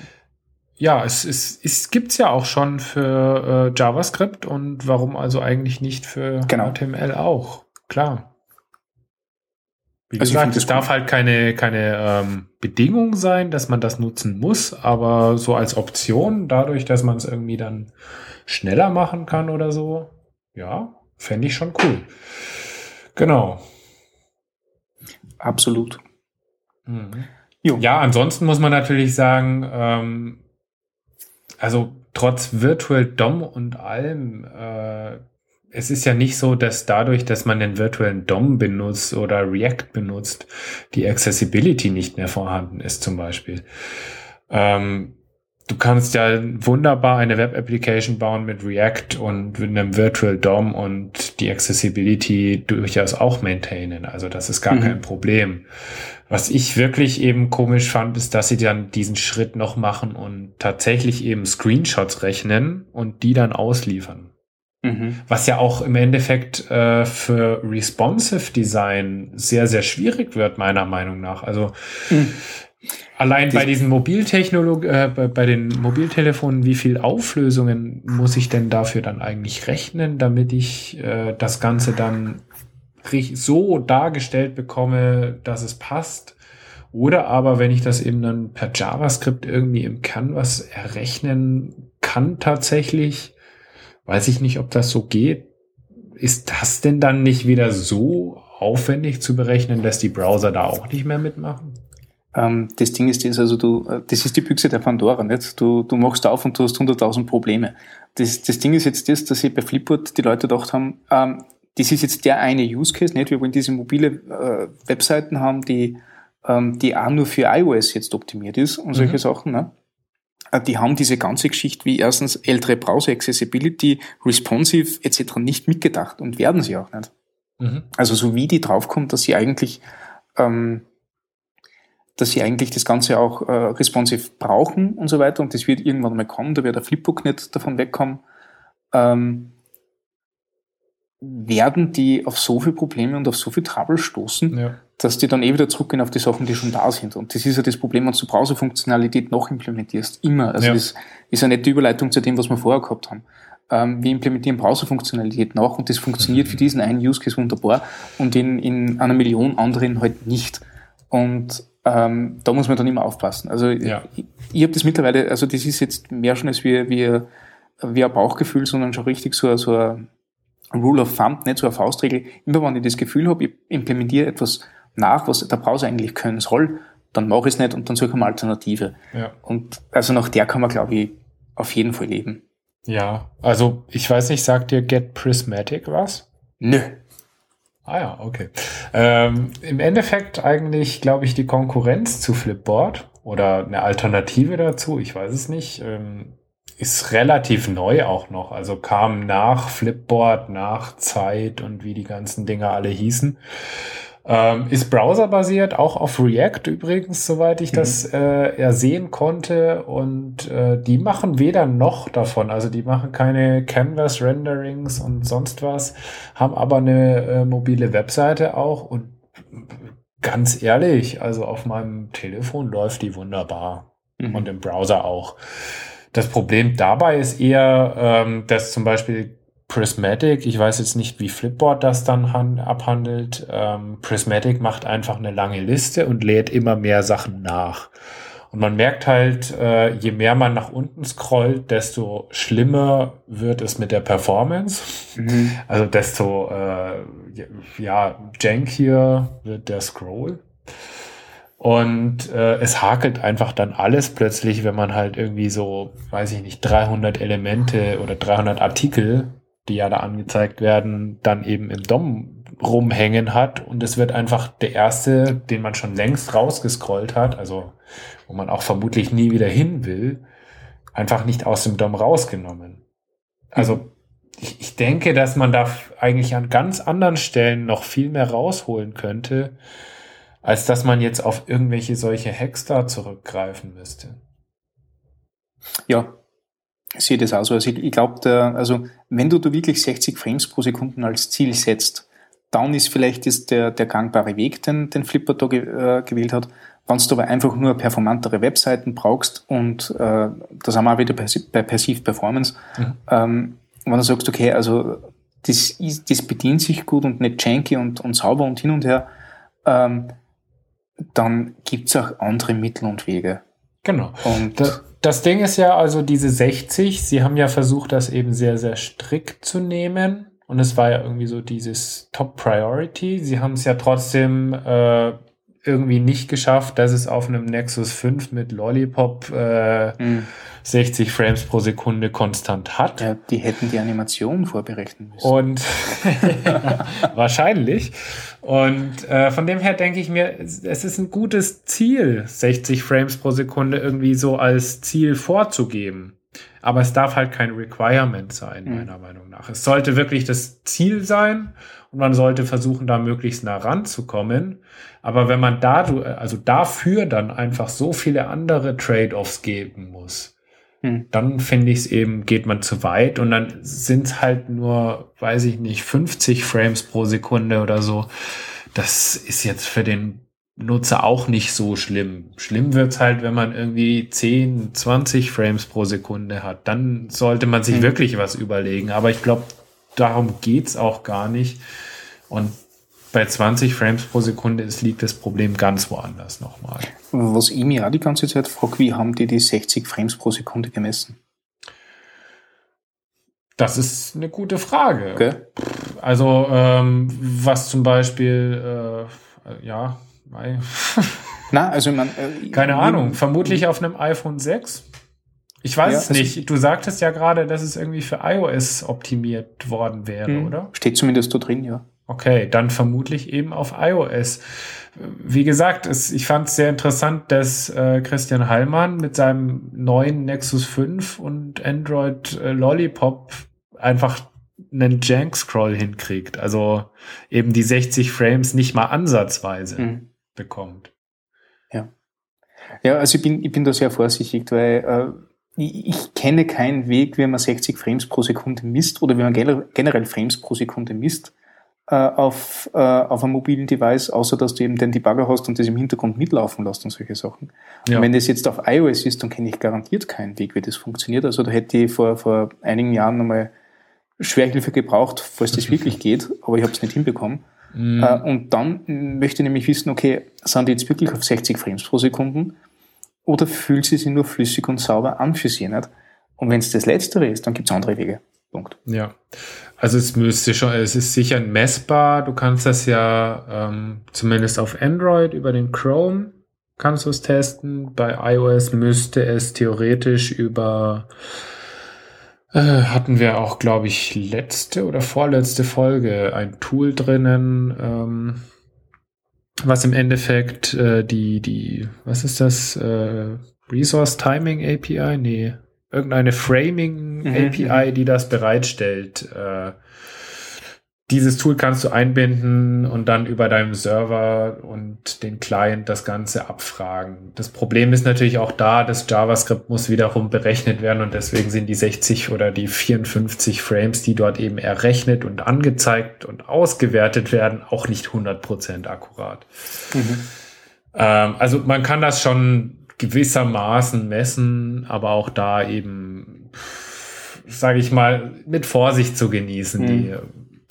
Ja, es, es, es gibt's ja auch schon für äh, JavaScript und warum also eigentlich nicht für genau. HTML auch? Klar. Wie also gesagt, es darf halt keine, keine ähm, Bedingung sein, dass man das nutzen muss, aber so als Option, dadurch, dass man es irgendwie dann schneller machen kann oder so, ja, fände ich schon cool. Genau. Absolut. Mhm. Ja, ansonsten muss man natürlich sagen, ähm, also trotz Virtual DOM und allem, äh, es ist ja nicht so, dass dadurch, dass man den virtuellen DOM benutzt oder React benutzt, die Accessibility nicht mehr vorhanden ist zum Beispiel. Ähm, du kannst ja wunderbar eine Web-Application bauen mit React und mit einem Virtual DOM und die Accessibility durchaus auch maintainen. Also das ist gar mhm. kein Problem. Was ich wirklich eben komisch fand, ist, dass sie dann diesen Schritt noch machen und tatsächlich eben Screenshots rechnen und die dann ausliefern. Mhm. Was ja auch im Endeffekt äh, für responsive Design sehr, sehr schwierig wird, meiner Meinung nach. Also mhm. allein Die bei diesen Mobiltechnolog äh, bei, bei den Mobiltelefonen, wie viel Auflösungen muss ich denn dafür dann eigentlich rechnen, damit ich äh, das Ganze dann so dargestellt bekomme, dass es passt? Oder aber, wenn ich das eben dann per JavaScript irgendwie im Canvas errechnen kann tatsächlich, Weiß ich nicht, ob das so geht. Ist das denn dann nicht wieder so aufwendig zu berechnen, dass die Browser da auch nicht mehr mitmachen? Ähm, das Ding ist das, also du, äh, das ist die Büchse der Pandora, nicht? Du, du machst auf und du hast 100.000 Probleme. Das, das Ding ist jetzt das, dass sie bei Flipboard die Leute gedacht haben, ähm, das ist jetzt der eine Use Case, nicht? Wir wollen diese mobile äh, Webseiten haben, die, ähm, die auch nur für iOS jetzt optimiert ist und solche mhm. Sachen, ne? Äh, die haben diese ganze Geschichte wie erstens ältere Browser Accessibility, responsive etc. nicht mitgedacht und werden sie auch nicht. Mhm. Also so wie die draufkommt, dass sie eigentlich ähm, dass sie eigentlich das Ganze auch äh, responsive brauchen und so weiter und das wird irgendwann mal kommen, da wird der Flipbook nicht davon wegkommen, ähm, werden die auf so viele Probleme und auf so viel Trouble stoßen, ja dass die dann eh wieder zurückgehen auf die Sachen, die schon da sind. Und das ist ja das Problem, wenn du Browser-Funktionalität noch implementierst. Immer. Also ja. das ist ja nicht die Überleitung zu dem, was wir vorher gehabt haben. Ähm, wir implementieren Browser-Funktionalität nach und das funktioniert für diesen einen Use Case wunderbar und in, in einer Million anderen halt nicht. Und ähm, da muss man dann immer aufpassen. Also ja. ich, ich habe das mittlerweile, also das ist jetzt mehr schon als wie, wie, wie ein Bauchgefühl, sondern schon richtig so, so ein Rule of Thumb, nicht so eine Faustregel. Immer wenn ich das Gefühl habe, ich implementiere etwas nach, was der Browser eigentlich können soll, dann mache ich es nicht und dann suche ich eine Alternative. Ja. Und also nach der kann man, glaube ich, auf jeden Fall leben. Ja, also ich weiß nicht, sagt dir Get Prismatic was? Nö. Ah ja, okay. Ähm, Im Endeffekt eigentlich, glaube ich, die Konkurrenz zu Flipboard oder eine Alternative dazu, ich weiß es nicht, ähm, ist relativ neu auch noch. Also kam nach Flipboard, nach Zeit und wie die ganzen Dinger alle hießen. Ähm, ist browserbasiert, auch auf React übrigens, soweit ich mhm. das äh, ersehen konnte. Und äh, die machen weder noch davon. Also die machen keine Canvas-Renderings und sonst was, haben aber eine äh, mobile Webseite auch. Und ganz ehrlich, also auf meinem Telefon läuft die wunderbar. Mhm. Und im Browser auch. Das Problem dabei ist eher, ähm, dass zum Beispiel Prismatic, ich weiß jetzt nicht, wie Flipboard das dann abhandelt. Ähm, Prismatic macht einfach eine lange Liste und lädt immer mehr Sachen nach. Und man merkt halt, äh, je mehr man nach unten scrollt, desto schlimmer wird es mit der Performance. Mhm. Also desto äh, ja, jankier wird der Scroll. Und äh, es hakelt einfach dann alles plötzlich, wenn man halt irgendwie so, weiß ich nicht, 300 Elemente oder 300 Artikel, die ja da angezeigt werden, dann eben im DOM rumhängen hat. Und es wird einfach der erste, den man schon längst rausgescrollt hat, also wo man auch vermutlich nie wieder hin will, einfach nicht aus dem DOM rausgenommen. Also ich, ich denke, dass man da eigentlich an ganz anderen Stellen noch viel mehr rausholen könnte, als dass man jetzt auf irgendwelche solche Hacks da zurückgreifen müsste. Ja, ich sehe das auch so. Also ich, ich glaube, also wenn du da wirklich 60 Frames pro Sekunde als Ziel setzt, dann ist vielleicht ist der, der gangbare Weg, den, den Flipper da ge, äh, gewählt hat. Wenn du aber einfach nur performantere Webseiten brauchst und äh, das haben wir auch wieder bei Perceived Performance, mhm. ähm, wenn du sagst, okay, also das, ist, das bedient sich gut und nicht janky und, und sauber und hin und her, ähm, dann gibt's auch andere Mittel und Wege. Genau. Und das, das Ding ist ja also diese 60, sie haben ja versucht, das eben sehr, sehr strikt zu nehmen. Und es war ja irgendwie so dieses Top Priority. Sie haben es ja trotzdem äh, irgendwie nicht geschafft, dass es auf einem Nexus 5 mit Lollipop äh, mhm. 60 Frames pro Sekunde konstant hat. Ja, die hätten die Animation vorberechnen müssen. Und wahrscheinlich. Und äh, von dem her denke ich mir, es ist ein gutes Ziel, 60 Frames pro Sekunde irgendwie so als Ziel vorzugeben. Aber es darf halt kein Requirement sein, mhm. meiner Meinung nach. Es sollte wirklich das Ziel sein und man sollte versuchen, da möglichst nah ranzukommen. Aber wenn man da, also dafür dann einfach so viele andere Trade-offs geben muss, hm. dann finde ich es eben, geht man zu weit und dann sind es halt nur, weiß ich nicht, 50 Frames pro Sekunde oder so. Das ist jetzt für den Nutzer auch nicht so schlimm. Schlimm wird's halt, wenn man irgendwie 10, 20 Frames pro Sekunde hat. Dann sollte man sich mhm. wirklich was überlegen. Aber ich glaube, darum geht's auch gar nicht. Und bei 20 Frames pro Sekunde ist, liegt das Problem ganz woanders nochmal. Was ich mir auch die ganze Zeit frage, wie haben die die 60 Frames pro Sekunde gemessen? Das ist eine gute Frage. Okay. Also, ähm, was zum Beispiel, äh, ja, Na, also man, äh, Keine Ahnung, vermutlich auf einem iPhone 6. Ich weiß ja, es nicht. Du sagtest ja gerade, dass es irgendwie für iOS optimiert worden wäre, mhm. oder? Steht zumindest da drin, ja. Okay, dann vermutlich eben auf iOS. Wie gesagt, es, ich fand es sehr interessant, dass äh, Christian Hallmann mit seinem neuen Nexus 5 und Android äh, Lollipop einfach einen Jank-Scroll hinkriegt. Also eben die 60 Frames nicht mal ansatzweise. Mhm bekommt. Ja. Ja, also ich bin, ich bin da sehr vorsichtig, weil äh, ich, kenne keinen Weg, wie man 60 Frames pro Sekunde misst oder wie man generell Frames pro Sekunde misst äh, auf, äh, auf einem mobilen Device, außer dass du eben den Debugger hast und das im Hintergrund mitlaufen lässt und solche Sachen. Ja. Und wenn das jetzt auf iOS ist, dann kenne ich garantiert keinen Weg, wie das funktioniert. Also da hätte ich vor, vor einigen Jahren nochmal Schwerhilfe gebraucht, falls das wirklich geht, aber ich habe es nicht hinbekommen. Mhm. Äh, und dann möchte ich nämlich wissen, okay, sind die jetzt wirklich auf 60 Frames pro Sekunde oder fühlt sie sich nur flüssig und sauber an für sie nicht? Und wenn es das Letztere ist, dann gibt es andere Wege. Punkt. Ja. Also es müsste schon, es ist sicher messbar. Du kannst das ja ähm, zumindest auf Android über den Chrome kannst du es testen. Bei iOS müsste es theoretisch über äh, hatten wir auch, glaube ich, letzte oder vorletzte Folge ein Tool drinnen, ähm, was im Endeffekt äh, die, die, was ist das? Äh, Resource Timing API? Nee, irgendeine Framing mhm. API, die das bereitstellt, äh, dieses Tool kannst du einbinden und dann über deinem Server und den Client das Ganze abfragen. Das Problem ist natürlich auch da, das JavaScript muss wiederum berechnet werden und deswegen sind die 60 oder die 54 Frames, die dort eben errechnet und angezeigt und ausgewertet werden, auch nicht 100% akkurat. Mhm. Ähm, also man kann das schon gewissermaßen messen, aber auch da eben sage ich mal, mit Vorsicht zu genießen, mhm. die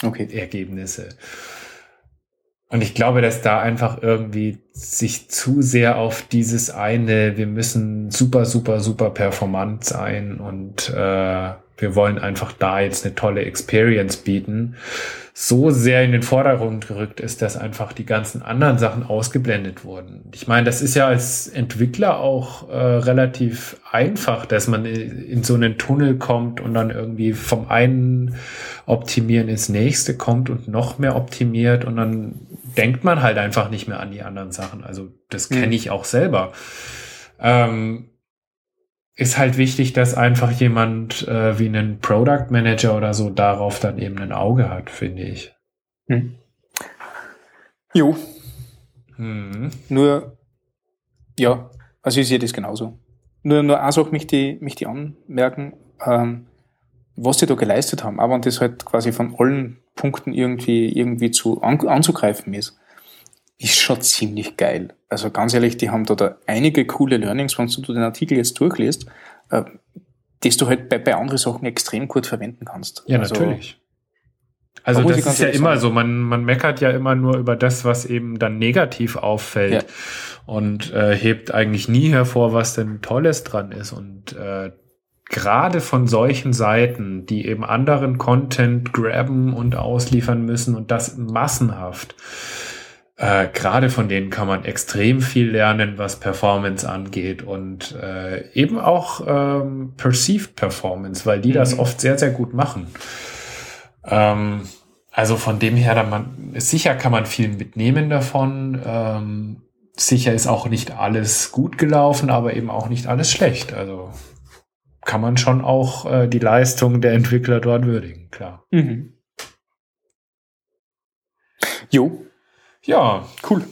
okay. Ergebnisse. Und ich glaube, dass da einfach irgendwie sich zu sehr auf dieses eine, wir müssen super, super, super performant sein und äh, wir wollen einfach da jetzt eine tolle Experience bieten, so sehr in den Vordergrund gerückt ist, dass einfach die ganzen anderen Sachen ausgeblendet wurden. Ich meine, das ist ja als Entwickler auch äh, relativ einfach, dass man in so einen Tunnel kommt und dann irgendwie vom einen Optimieren ins nächste kommt und noch mehr optimiert und dann denkt man halt einfach nicht mehr an die anderen Sachen. Also das kenne mhm. ich auch selber. Ähm, ist halt wichtig, dass einfach jemand äh, wie ein Product Manager oder so darauf dann eben ein Auge hat, finde ich. Hm. Jo. Hm. Nur, ja, also ich sehe das genauso. Nur, nur eine Sache möchte ich, möchte ich anmerken, ähm, was sie da geleistet haben, aber wenn das halt quasi von allen Punkten irgendwie, irgendwie zu an, anzugreifen ist ist schon ziemlich geil. Also ganz ehrlich, die haben da, da einige coole Learnings, wenn du den Artikel jetzt durchliest, äh, das du halt bei, bei anderen Sachen extrem gut verwenden kannst. Ja, also, natürlich. Also das ist ja immer sagen. so, man, man meckert ja immer nur über das, was eben dann negativ auffällt ja. und äh, hebt eigentlich nie hervor, was denn Tolles dran ist. Und äh, gerade von solchen Seiten, die eben anderen Content graben und ausliefern müssen und das massenhaft, äh, gerade von denen kann man extrem viel lernen, was Performance angeht und äh, eben auch ähm, Perceived Performance, weil die mhm. das oft sehr, sehr gut machen. Ähm, also von dem her, da man, sicher kann man viel mitnehmen davon. Ähm, sicher ist auch nicht alles gut gelaufen, aber eben auch nicht alles schlecht. Also kann man schon auch äh, die Leistung der Entwickler dort würdigen, klar. Mhm. Jo, ja, cool.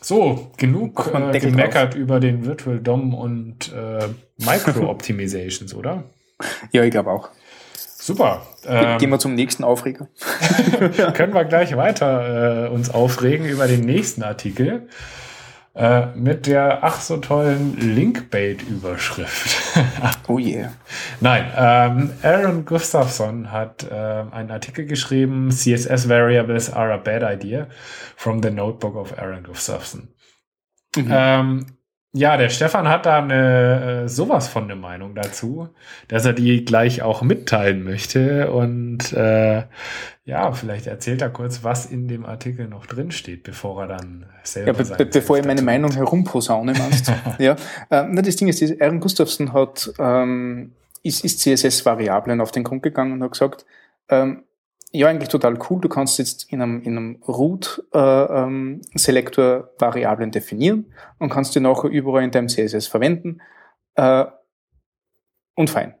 So, genug äh, gemeckert drauf. über den Virtual DOM und äh, Micro-Optimizations, oder? Ja, ich glaube auch. Super. Ähm, Gehen wir zum nächsten Aufreger. können wir gleich weiter äh, uns aufregen über den nächsten Artikel. Äh, mit der ach so tollen Linkbait-Überschrift. oh yeah. Nein, ähm, Aaron Gustafsson hat äh, einen Artikel geschrieben, CSS Variables are a bad idea, from the notebook of Aaron Gustafsson. Mhm. Ähm, ja, der Stefan hat da eine, äh, sowas von eine Meinung dazu, dass er die gleich auch mitteilen möchte. Und äh, ja, vielleicht erzählt er kurz, was in dem Artikel noch drin steht, bevor er dann selber ja, be Bevor ich meine Meinung herumposaune, meinst Ja, äh, na, das Ding ist, Aaron Gustafsson hat, ähm, ist, ist CSS-Variablen auf den Grund gegangen und hat gesagt, ähm, ja, eigentlich total cool. Du kannst jetzt in einem, in einem Root-Selektor äh, ähm, Variablen definieren und kannst die nachher überall in deinem CSS verwenden. Äh, und fein.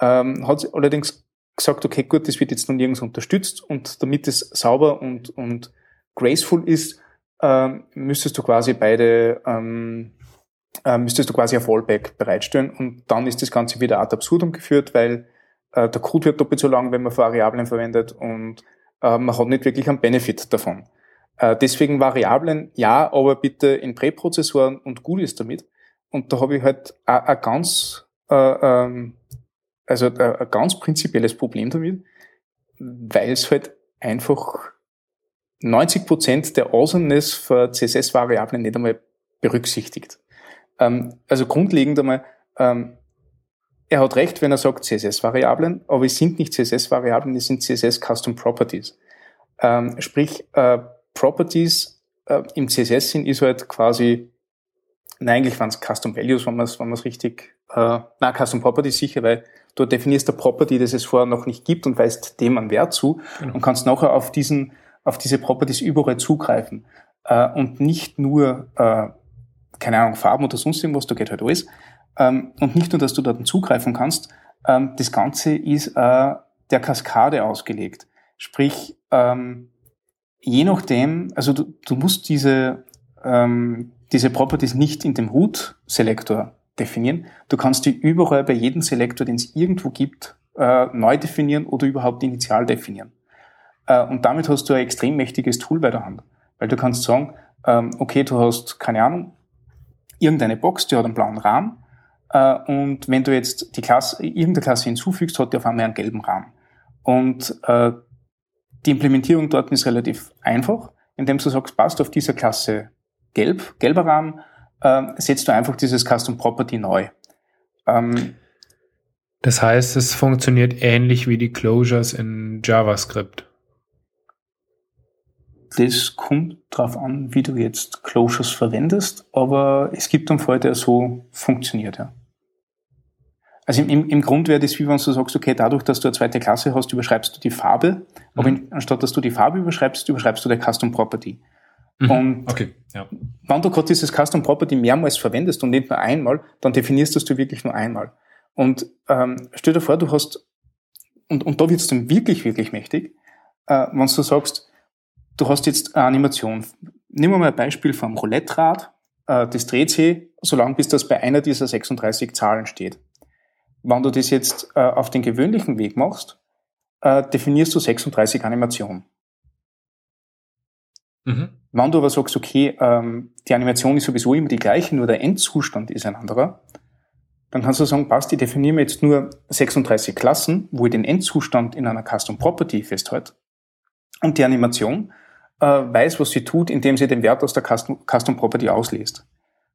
Ähm, hat allerdings gesagt, okay, gut, das wird jetzt noch nirgends unterstützt und damit es sauber und, und graceful ist, ähm, müsstest du quasi beide, ähm, äh, müsstest du quasi ein Fallback bereitstellen und dann ist das Ganze wieder ad absurdum geführt, weil äh, der Code wird doppelt so lang, wenn man Variablen verwendet und äh, man hat nicht wirklich einen Benefit davon. Äh, deswegen Variablen, ja, aber bitte in Präprozessoren und gut ist damit. Und da habe ich halt ein ganz, äh, ähm, also ein ganz prinzipielles Problem damit, weil es halt einfach 90 Prozent der Awesomeness für CSS-Variablen nicht einmal berücksichtigt. Ähm, also grundlegend einmal, ähm, er hat recht, wenn er sagt CSS-Variablen, aber es sind nicht CSS-Variablen, es sind CSS-Custom Properties. Ähm, sprich, äh, Properties äh, im CSS sind ist halt quasi, nein, eigentlich waren es Custom Values, wenn man es wenn richtig, äh, na Custom Properties sicher, weil du definierst eine Property, das es vorher noch nicht gibt und weist dem einen Wert zu genau. und kannst nachher auf diesen, auf diese Properties überall zugreifen. Äh, und nicht nur, äh, keine Ahnung, Farben oder sonst irgendwas, da geht halt alles, und nicht nur, dass du dort zugreifen kannst, ähm, das Ganze ist äh, der Kaskade ausgelegt. Sprich, ähm, je nachdem, also du, du musst diese, ähm, diese Properties nicht in dem Root-Selektor definieren. Du kannst die überall bei jedem Selektor, den es irgendwo gibt, äh, neu definieren oder überhaupt initial definieren. Äh, und damit hast du ein extrem mächtiges Tool bei der Hand. Weil du kannst sagen, ähm, okay, du hast, keine Ahnung, irgendeine Box, die hat einen blauen Rahmen und wenn du jetzt die Klasse, irgendeine Klasse hinzufügst, hat die auf einmal einen gelben Rahmen. Und äh, die Implementierung dort ist relativ einfach, indem du sagst, passt auf dieser Klasse gelb, gelber Rahmen, äh, setzt du einfach dieses Custom Property neu. Ähm, das heißt, es funktioniert ähnlich wie die Closures in JavaScript. Das kommt drauf an, wie du jetzt Closures verwendest, aber es gibt einen Fall, der so funktioniert, ja. Also im, im Grund wäre das wie wenn du sagst, okay, dadurch, dass du eine zweite Klasse hast, überschreibst du die Farbe, aber mhm. anstatt dass du die Farbe überschreibst, überschreibst du der Custom Property. Mhm. Und okay, ja. wenn du gerade dieses Custom Property mehrmals verwendest und nicht nur einmal, dann definierst du es wirklich nur einmal. Und ähm, stell dir vor, du hast, und, und da wird es dann wirklich, wirklich mächtig, äh, wenn du sagst, du hast jetzt eine Animation. Nehmen wir mal ein Beispiel vom Roulette-Rad. Äh, das dreht sich, solange bis das bei einer dieser 36 Zahlen steht. Wenn du das jetzt äh, auf den gewöhnlichen Weg machst, äh, definierst du 36 Animationen. Mhm. Wenn du aber sagst, okay, ähm, die Animation ist sowieso immer die gleiche, nur der Endzustand ist ein anderer, dann kannst du sagen, passt, ich definiere mir jetzt nur 36 Klassen, wo ich den Endzustand in einer Custom Property festhalte. Und die Animation äh, weiß, was sie tut, indem sie den Wert aus der Custom, Custom Property ausliest.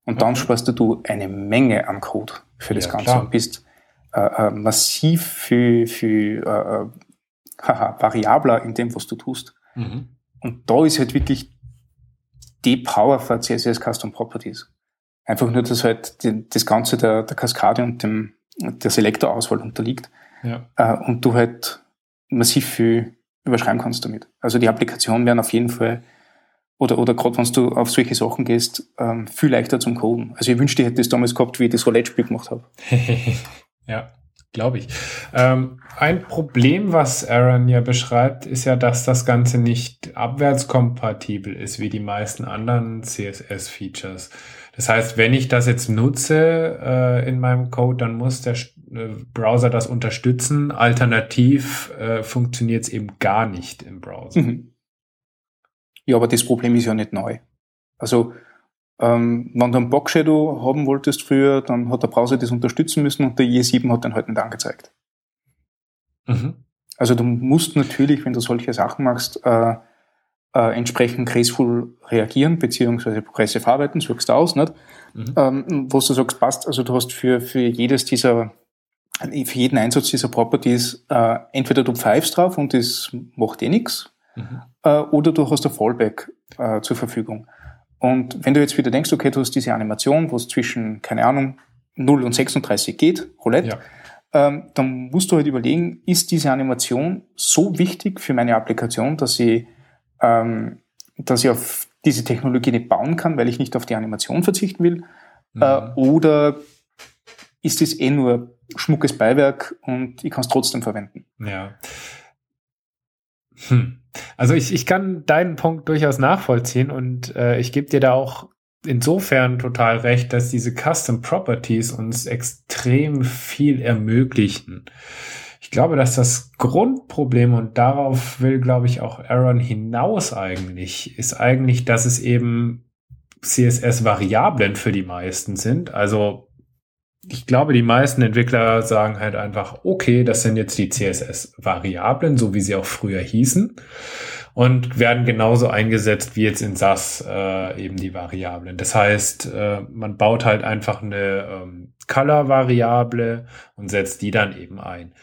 Und dann sparst du eine Menge an Code für das ja, Ganze klar. und bist äh, äh, massiv für, für äh, äh haha, variabler in dem, was du tust. Mhm. Und da ist halt wirklich die Power für CSS Custom Properties. Einfach nur, dass halt die, das Ganze der, der Kaskade und dem, der Selektorauswahl unterliegt. Ja. Äh, und du halt massiv viel überschreiben kannst damit. Also die Applikationen werden auf jeden Fall oder, oder gerade wenn du auf solche Sachen gehst, ähm, viel leichter zum Coden. Also ich wünschte, ich hätte das damals gehabt, wie ich das Roulette-Spiel gemacht habe. ja. Glaube ich. Ähm, ein Problem, was Aaron ja beschreibt, ist ja, dass das Ganze nicht abwärtskompatibel ist wie die meisten anderen CSS-Features. Das heißt, wenn ich das jetzt nutze äh, in meinem Code, dann muss der äh, Browser das unterstützen. Alternativ äh, funktioniert es eben gar nicht im Browser. Mhm. Ja, aber das Problem ist ja nicht neu. Also ähm, wenn du einen Box Shadow haben wolltest früher, dann hat der Browser das unterstützen müssen und der IE7 hat den halt nicht angezeigt. Mhm. Also du musst natürlich, wenn du solche Sachen machst, äh, äh, entsprechend graceful reagieren, beziehungsweise progressive arbeiten, suchst du aus, nicht? Mhm. Ähm, wo du sagst, passt, also du hast für, für jedes dieser, für jeden Einsatz dieser Properties äh, entweder du pfeifst drauf und das macht eh nichts, mhm. äh, oder du hast ein Fallback äh, zur Verfügung. Und wenn du jetzt wieder denkst, okay, du hast diese Animation, wo es zwischen, keine Ahnung, 0 und 36 geht, Roulette, ja. ähm, dann musst du halt überlegen, ist diese Animation so wichtig für meine Applikation, dass ich, ähm, dass ich auf diese Technologie nicht bauen kann, weil ich nicht auf die Animation verzichten will? Mhm. Äh, oder ist es eh nur schmuckes Beiwerk und ich kann es trotzdem verwenden? Ja. Hm. Also ich, ich kann deinen Punkt durchaus nachvollziehen und äh, ich gebe dir da auch insofern total recht, dass diese Custom Properties uns extrem viel ermöglichen. Ich glaube, dass das Grundproblem, und darauf will, glaube ich, auch Aaron hinaus eigentlich, ist eigentlich, dass es eben CSS-Variablen für die meisten sind. Also ich glaube, die meisten Entwickler sagen halt einfach, okay, das sind jetzt die CSS-Variablen, so wie sie auch früher hießen, und werden genauso eingesetzt wie jetzt in SAS äh, eben die Variablen. Das heißt, äh, man baut halt einfach eine ähm, Color-Variable und setzt die dann eben ein.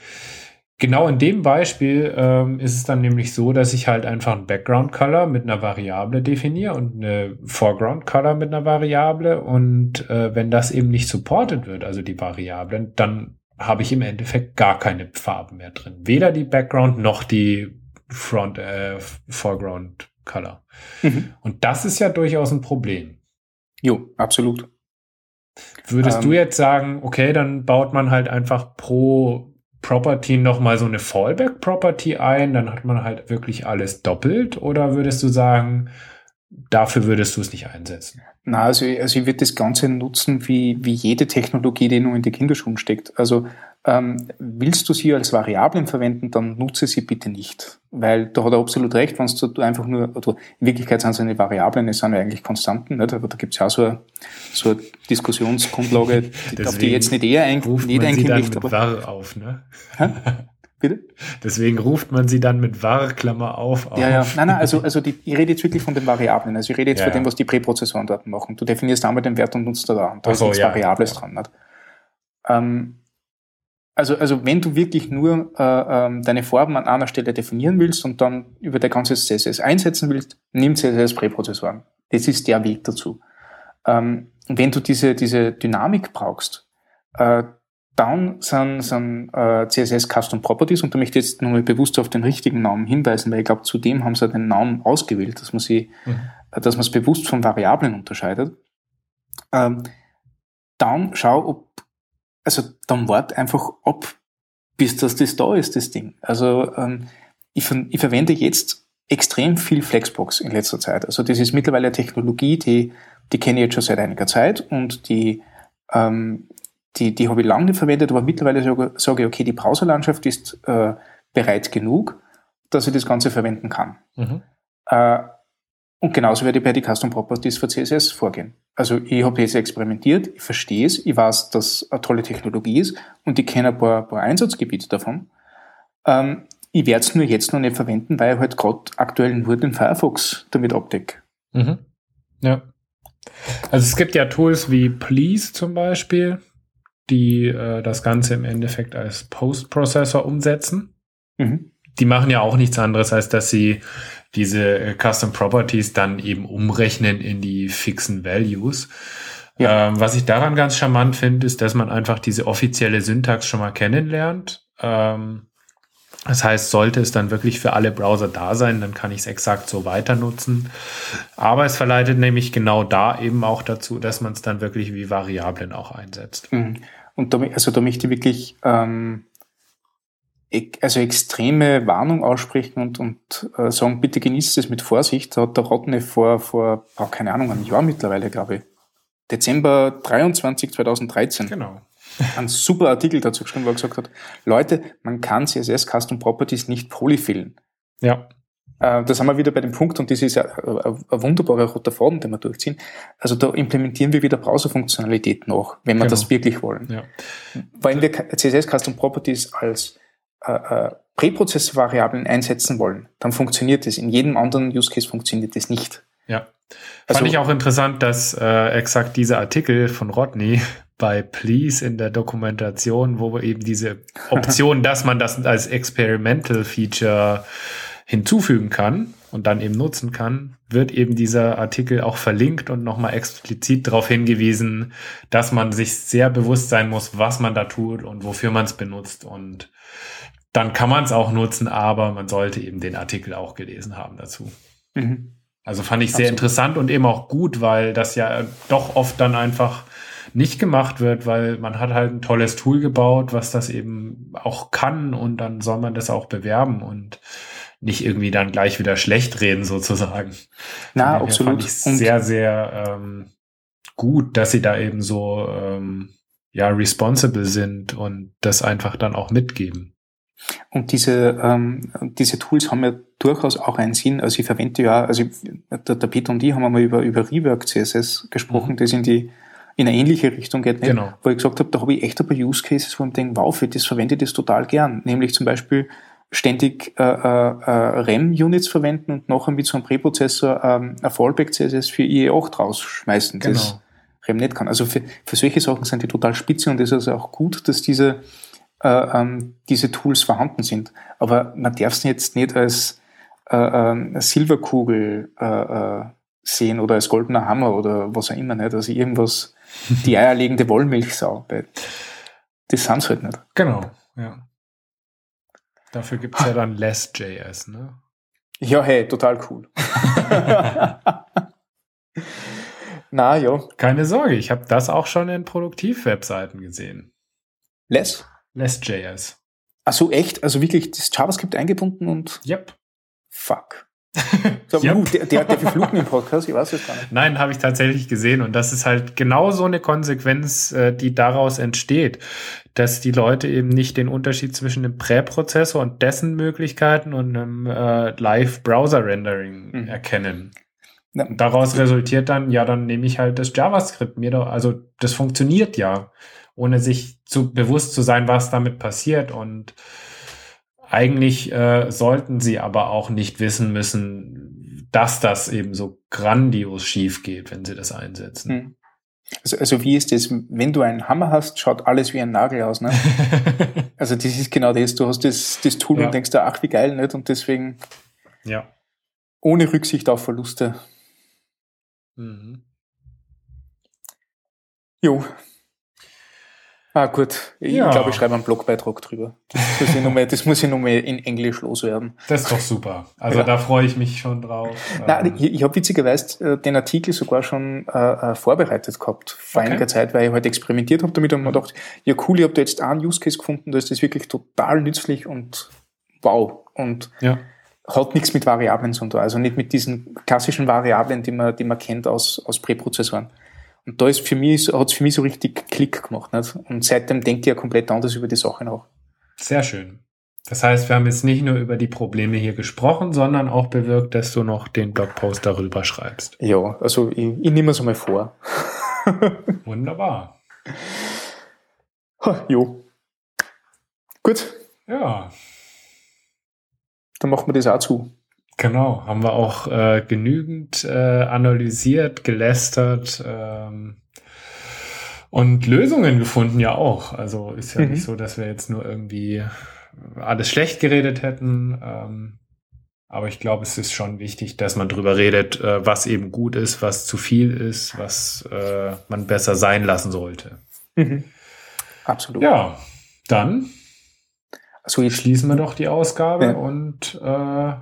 Genau in dem Beispiel ähm, ist es dann nämlich so, dass ich halt einfach ein Background Color mit einer Variable definiere und eine Foreground Color mit einer Variable. Und äh, wenn das eben nicht supported wird, also die Variablen, dann habe ich im Endeffekt gar keine Farben mehr drin. Weder die Background noch die Front, äh, Foreground Color. Mhm. Und das ist ja durchaus ein Problem. Jo, absolut. Würdest ähm, du jetzt sagen, okay, dann baut man halt einfach pro Property nochmal so eine Fallback-Property ein, dann hat man halt wirklich alles doppelt? Oder würdest du sagen, dafür würdest du es nicht einsetzen? Na, also, also ich würde das Ganze nutzen wie, wie jede Technologie, die nur in die Kinderschuhen steckt. Also Ähm, willst du sie als Variablen verwenden, dann nutze sie bitte nicht. Weil da hat er absolut recht, wenn du einfach nur, oder in Wirklichkeit sind es eine Variablen, es sind ja eigentlich Konstanten, nicht? aber da gibt es ja auch so eine, so eine Diskussionsgrundlage, auf die jetzt nicht eher ein, nicht eingehen möchte. Aber var auf, ne? Bitte? Deswegen ruft man sie dann mit var, Klammer auf, auf. Ja, ja. Nein, nein, also, also die, ich rede jetzt wirklich von den Variablen. Also ich rede jetzt ja, von dem, was die Präprozessoren dort machen. Du definierst einmal den Wert und nutzt da. Und da so, ist ja, Variables dran. Nicht? Ähm, also, also wenn du wirklich nur äh, ähm, deine Farben an einer Stelle definieren willst und dann über dein ganzes CSS einsetzen willst, nimm CSS-Präprozessoren. Das ist der Weg dazu. Ähm, wenn du diese, diese Dynamik brauchst, äh, dann sind, sind äh, CSS Custom Properties und da möchte ich jetzt nochmal bewusst auf den richtigen Namen hinweisen, weil ich glaube, zudem haben sie den Namen ausgewählt, dass man sie, mhm. dass man es bewusst von Variablen unterscheidet. Ähm, dann schau, ob also dann wart einfach ab, bis das das da ist, das Ding. Also ähm, ich, ich verwende jetzt extrem viel Flexbox in letzter Zeit. Also das ist mittlerweile eine Technologie, die, die kenne ich jetzt schon seit einiger Zeit und die, ähm, die, die habe ich lange nicht verwendet, aber mittlerweile sage, sage ich, okay, die Browserlandschaft ist äh, bereit genug, dass ich das Ganze verwenden kann. Mhm. Äh, und genauso werde ich bei den Custom Properties für CSS vorgehen. Also ich habe jetzt experimentiert, ich verstehe es, ich weiß, dass eine tolle Technologie ist und ich kenne ein paar, paar Einsatzgebiete davon. Ähm, ich werde es nur jetzt noch nicht verwenden, weil ich halt gerade aktuell nur den Firefox damit abdecke. Mhm. Ja. Also es gibt ja Tools wie Please zum Beispiel, die äh, das Ganze im Endeffekt als Post-Processor umsetzen. Mhm. Die machen ja auch nichts anderes, als dass sie diese äh, Custom Properties dann eben umrechnen in die fixen Values. Ja. Ähm, was ich daran ganz charmant finde, ist, dass man einfach diese offizielle Syntax schon mal kennenlernt. Ähm, das heißt, sollte es dann wirklich für alle Browser da sein, dann kann ich es exakt so weiter nutzen. Aber es verleitet nämlich genau da eben auch dazu, dass man es dann wirklich wie Variablen auch einsetzt. Mhm. Und da, also da möchte ich wirklich ähm, also extreme Warnung aussprechen und, und äh, sagen, bitte genießt es mit Vorsicht, da hat der Rottne vor, vor oh, keine Ahnung, einem Jahr mittlerweile, glaube ich, Dezember 23, 2013. Genau. Ein super Artikel dazu geschrieben, wo er gesagt hat, Leute, man kann CSS Custom Properties nicht polyfillen. Ja. Äh, da sind wir wieder bei dem Punkt, und das ist ja ein, ein wunderbarer roter Faden, den wir durchziehen. Also da implementieren wir wieder Browserfunktionalität noch, wenn wir genau. das wirklich wollen. Ja. Wenn wir CSS Custom Properties als äh, äh, Präprozessvariablen einsetzen wollen, dann funktioniert es. In jedem anderen Use Case funktioniert es nicht. Ja. Also, Fand ich auch interessant, dass äh, exakt dieser Artikel von Rodney bei Please in der Dokumentation, wo eben diese Option, dass man das als Experimental Feature hinzufügen kann und dann eben nutzen kann, wird eben dieser Artikel auch verlinkt und nochmal explizit darauf hingewiesen, dass man sich sehr bewusst sein muss, was man da tut und wofür man es benutzt und dann kann man es auch nutzen, aber man sollte eben den Artikel auch gelesen haben dazu. Mhm. Also fand ich sehr Absolut. interessant und eben auch gut, weil das ja doch oft dann einfach nicht gemacht wird, weil man hat halt ein tolles Tool gebaut, was das eben auch kann und dann soll man das auch bewerben und nicht irgendwie dann gleich wieder schlecht reden sozusagen. Na, absolut. Fand ich sehr, sehr ähm, gut, dass sie da eben so ähm, ja responsible sind und das einfach dann auch mitgeben. Und diese, ähm, diese Tools haben ja durchaus auch einen Sinn. Also ich verwende ja, also der, der Peter und ich haben einmal über, über Rework CSS gesprochen, mhm. das in die in eine ähnliche Richtung geht, nicht? Genau. wo ich gesagt habe, da habe ich echt ein paar Use Cases, wo ich denke, wow, für das verwende ich das total gern. Nämlich zum Beispiel ständig äh, äh, äh RAM-Units verwenden und nachher mit so einem Präprozessor ähm, ein Fallback-CSS für IE8 rausschmeißen, genau. das RAM nicht kann. Also für, für solche Sachen sind die total spitze und es ist also auch gut, dass diese ähm, diese Tools vorhanden sind. Aber man darf es jetzt nicht als äh, äh, Silberkugel äh, äh, sehen oder als goldener Hammer oder was auch immer nicht. Also irgendwas, die eierlegende Wollmilchsau. Das sind halt nicht. Genau, ja. Dafür gibt es ja dann Less.js, ne? Ja, hey, total cool. Na ja. Keine Sorge, ich habe das auch schon in Produktivwebseiten gesehen. Less? Less.js. Ach so, echt? Also wirklich das JavaScript eingebunden und? Yep. Fuck. so, yep. uh, der, der, der verflucht im Podcast, ich weiß es gar nicht. Nein, habe ich tatsächlich gesehen. Und das ist halt genau so eine Konsequenz, äh, die daraus entsteht, dass die Leute eben nicht den Unterschied zwischen einem Präprozessor und dessen Möglichkeiten und einem äh, Live-Browser-Rendering mhm. erkennen. Ja. daraus resultiert dann, ja, dann nehme ich halt das JavaScript mir doch, also das funktioniert ja, ohne sich zu bewusst zu sein, was damit passiert. Und eigentlich äh, sollten sie aber auch nicht wissen müssen, dass das eben so grandios schief geht, wenn sie das einsetzen. Hm. Also, also wie ist das, wenn du einen Hammer hast, schaut alles wie ein Nagel aus, ne? also das ist genau das, du hast das, das Tool ja. und denkst dir, ach wie geil, nicht? Und deswegen ja. ohne Rücksicht auf Verluste. Mhm. Jo, Ah, gut. Ich ja. glaube, ich schreibe einen Blogbeitrag drüber. Das muss ich nochmal, das muss ich nochmal in Englisch loswerden. Das ist doch super. Also ja. da freue ich mich schon drauf. Nein, ähm. ich, ich habe witzigerweise äh, den Artikel sogar schon äh, äh, vorbereitet gehabt vor okay. einiger Zeit, weil ich halt experimentiert habe damit und mir gedacht, ja cool, ich habe da jetzt einen Use Case gefunden, da ist das wirklich total nützlich und wow. Und ja. hat nichts mit Variablen zu tun. Also nicht mit diesen klassischen Variablen, die man, die man kennt aus, aus Präprozessoren. Und da ist für mich, hat es für mich so richtig Klick gemacht. Nicht? Und seitdem denke ich ja komplett anders über die Sache nach. Sehr schön. Das heißt, wir haben jetzt nicht nur über die Probleme hier gesprochen, sondern auch bewirkt, dass du noch den Blogpost darüber schreibst. Ja, also ich, ich nehme es einmal vor. Wunderbar. Ha, jo. Gut. Ja. Dann machen wir das auch zu. Genau, haben wir auch äh, genügend äh, analysiert, gelästert ähm, und Lösungen gefunden ja auch. Also ist ja mhm. nicht so, dass wir jetzt nur irgendwie alles schlecht geredet hätten. Ähm, aber ich glaube, es ist schon wichtig, dass man drüber redet, äh, was eben gut ist, was zu viel ist, was äh, man besser sein lassen sollte. Mhm. Absolut. Ja, dann also schließen wir doch die Ausgabe ja. und äh,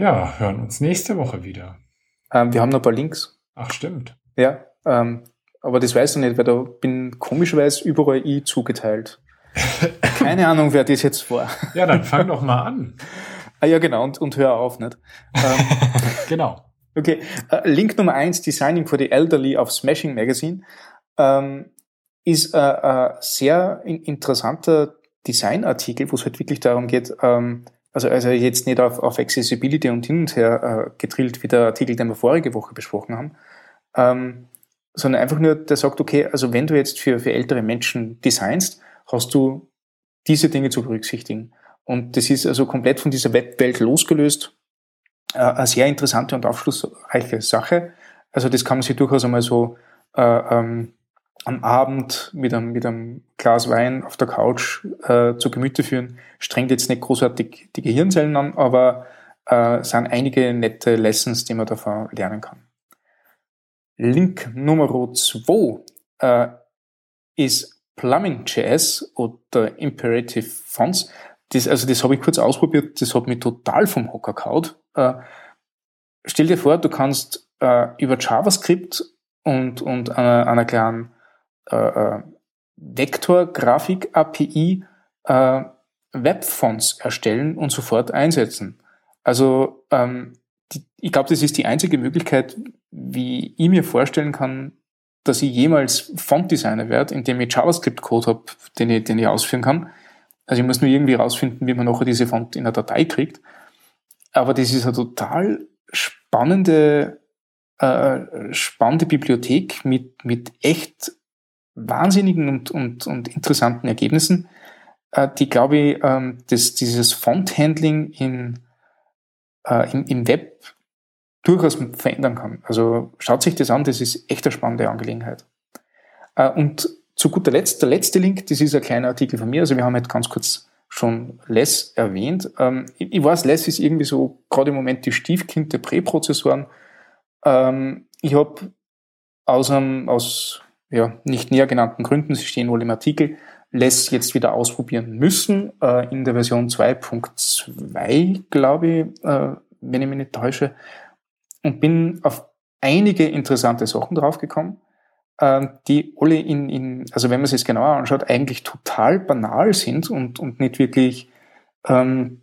ja, hören uns nächste Woche wieder. Ähm, wir haben noch ein paar Links. Ach, stimmt. Ja, ähm, aber das weiß ich nicht, weil da bin komischerweise überall ich zugeteilt. Keine Ahnung, wer das jetzt war. Ja, dann fang doch mal an. ah ja, genau, und, und hör auf, nicht? Ähm, genau. Okay, uh, Link Nummer eins, Designing for the Elderly auf Smashing Magazine, ähm, ist ein uh, uh, sehr in interessanter Designartikel, wo es halt wirklich darum geht, ähm, also, also jetzt nicht auf, auf Accessibility und hin und her äh, gedrillt, wie der Artikel, den wir vorige Woche besprochen haben, ähm, sondern einfach nur, der sagt, okay, also wenn du jetzt für, für ältere Menschen designst, hast du diese Dinge zu berücksichtigen. Und das ist also komplett von dieser Webwelt losgelöst. Äh, eine sehr interessante und aufschlussreiche Sache. Also das kann man sich durchaus einmal so äh, ähm, am Abend mit einem, mit einem Glas Wein auf der Couch äh, zu Gemüte führen, strengt jetzt nicht großartig die Gehirnzellen an, aber äh, sind einige nette Lessons, die man davon lernen kann. Link Nummer zwei äh, ist Plumbing.js oder Imperative Fonts. Das, also das habe ich kurz ausprobiert, das hat mich total vom Hocker kaut. Äh, stell dir vor, du kannst äh, über JavaScript und, und einer, einer kleinen äh, äh, Vektor-Grafik-API äh, Webfonts erstellen und sofort einsetzen. Also ähm, die, ich glaube, das ist die einzige Möglichkeit, wie ich mir vorstellen kann, dass ich jemals Font-Designer werde, indem ich JavaScript-Code habe, den ich, den ich ausführen kann. Also ich muss nur irgendwie rausfinden, wie man nachher diese Font in einer Datei kriegt. Aber das ist eine total spannende, äh, spannende Bibliothek mit, mit echt wahnsinnigen und, und, und interessanten Ergebnissen, äh, die, glaube ich, ähm, das, dieses Font-Handling in, äh, im, im Web durchaus verändern kann. Also schaut sich das an, das ist echt eine spannende Angelegenheit. Äh, und zu guter Letzt, der letzte Link, das ist ein kleiner Artikel von mir, also wir haben jetzt ganz kurz schon Less erwähnt. Ähm, ich, weiß, Less ist irgendwie so gerade im Moment die Stiefkind der Präprozessoren. Ähm, ich habe aus, aus ja, nicht näher genannten Gründen, sie stehen wohl im Artikel, Less jetzt wieder ausprobieren müssen, äh, in der Version 2.2, glaube ich, äh, wenn ich mich nicht täusche, und bin auf einige interessante Sachen draufgekommen, äh, die alle in, in, also wenn man sich es genauer anschaut, eigentlich total banal sind und, und nicht wirklich ähm,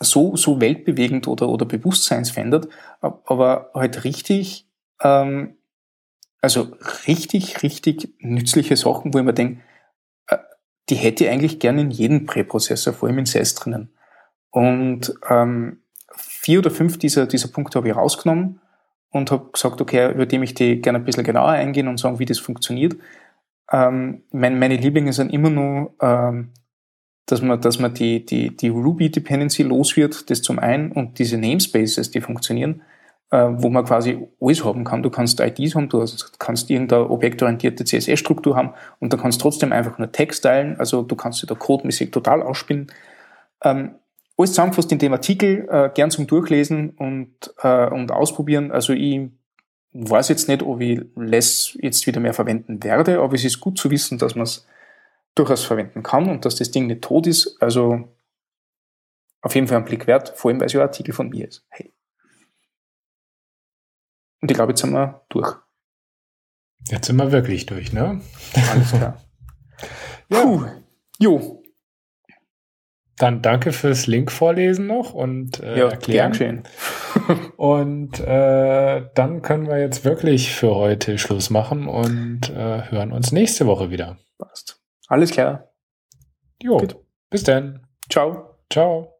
so, so weltbewegend oder, oder bewusstseinsverändert, aber halt richtig, ähm, also richtig, richtig nützliche Sachen, wo ich mir denke, äh, die hätte ich eigentlich gerne in jedem Präprozessor, vor allem in SES drinnen. Und ähm, vier oder fünf dieser, dieser Punkte habe ich rausgenommen und habe gesagt, okay, über die möchte ich gerne ein bisschen genauer eingehen und sagen, wie das funktioniert. Ähm, mein, meine Lieblinge sind immer nur, ähm, dass man, dass man die, die, die Ruby-Dependency los wird, das zum einen, und diese Namespaces, die funktionieren, wo man quasi alles haben kann. Du kannst IDs haben, du kannst irgendeine objektorientierte CSS-Struktur haben und dann kannst trotzdem einfach nur Text teilen, also du kannst dir da codemäßig total ausspielen. Ähm, alles zusammengefasst in dem Artikel, äh, gern zum Durchlesen und, äh, und ausprobieren. Also ich weiß jetzt nicht, ob ich Less jetzt wieder mehr verwenden werde, aber es ist gut zu wissen, dass man es durchaus verwenden kann und dass das Ding nicht tot ist. Also auf jeden Fall ein Blick wert, vor allem weil es ja ein Artikel von mir ist. Hey. Und ich glaube, jetzt sind wir durch. Jetzt sind wir wirklich durch, ne? Alles klar. ja. Puh. Jo, dann danke fürs Link vorlesen noch und äh, ja, erklären. Gern und äh, dann können wir jetzt wirklich für heute Schluss machen und äh, hören uns nächste Woche wieder. Passt. Alles klar. Jo. Gut. Bis dann. Ciao. Ciao.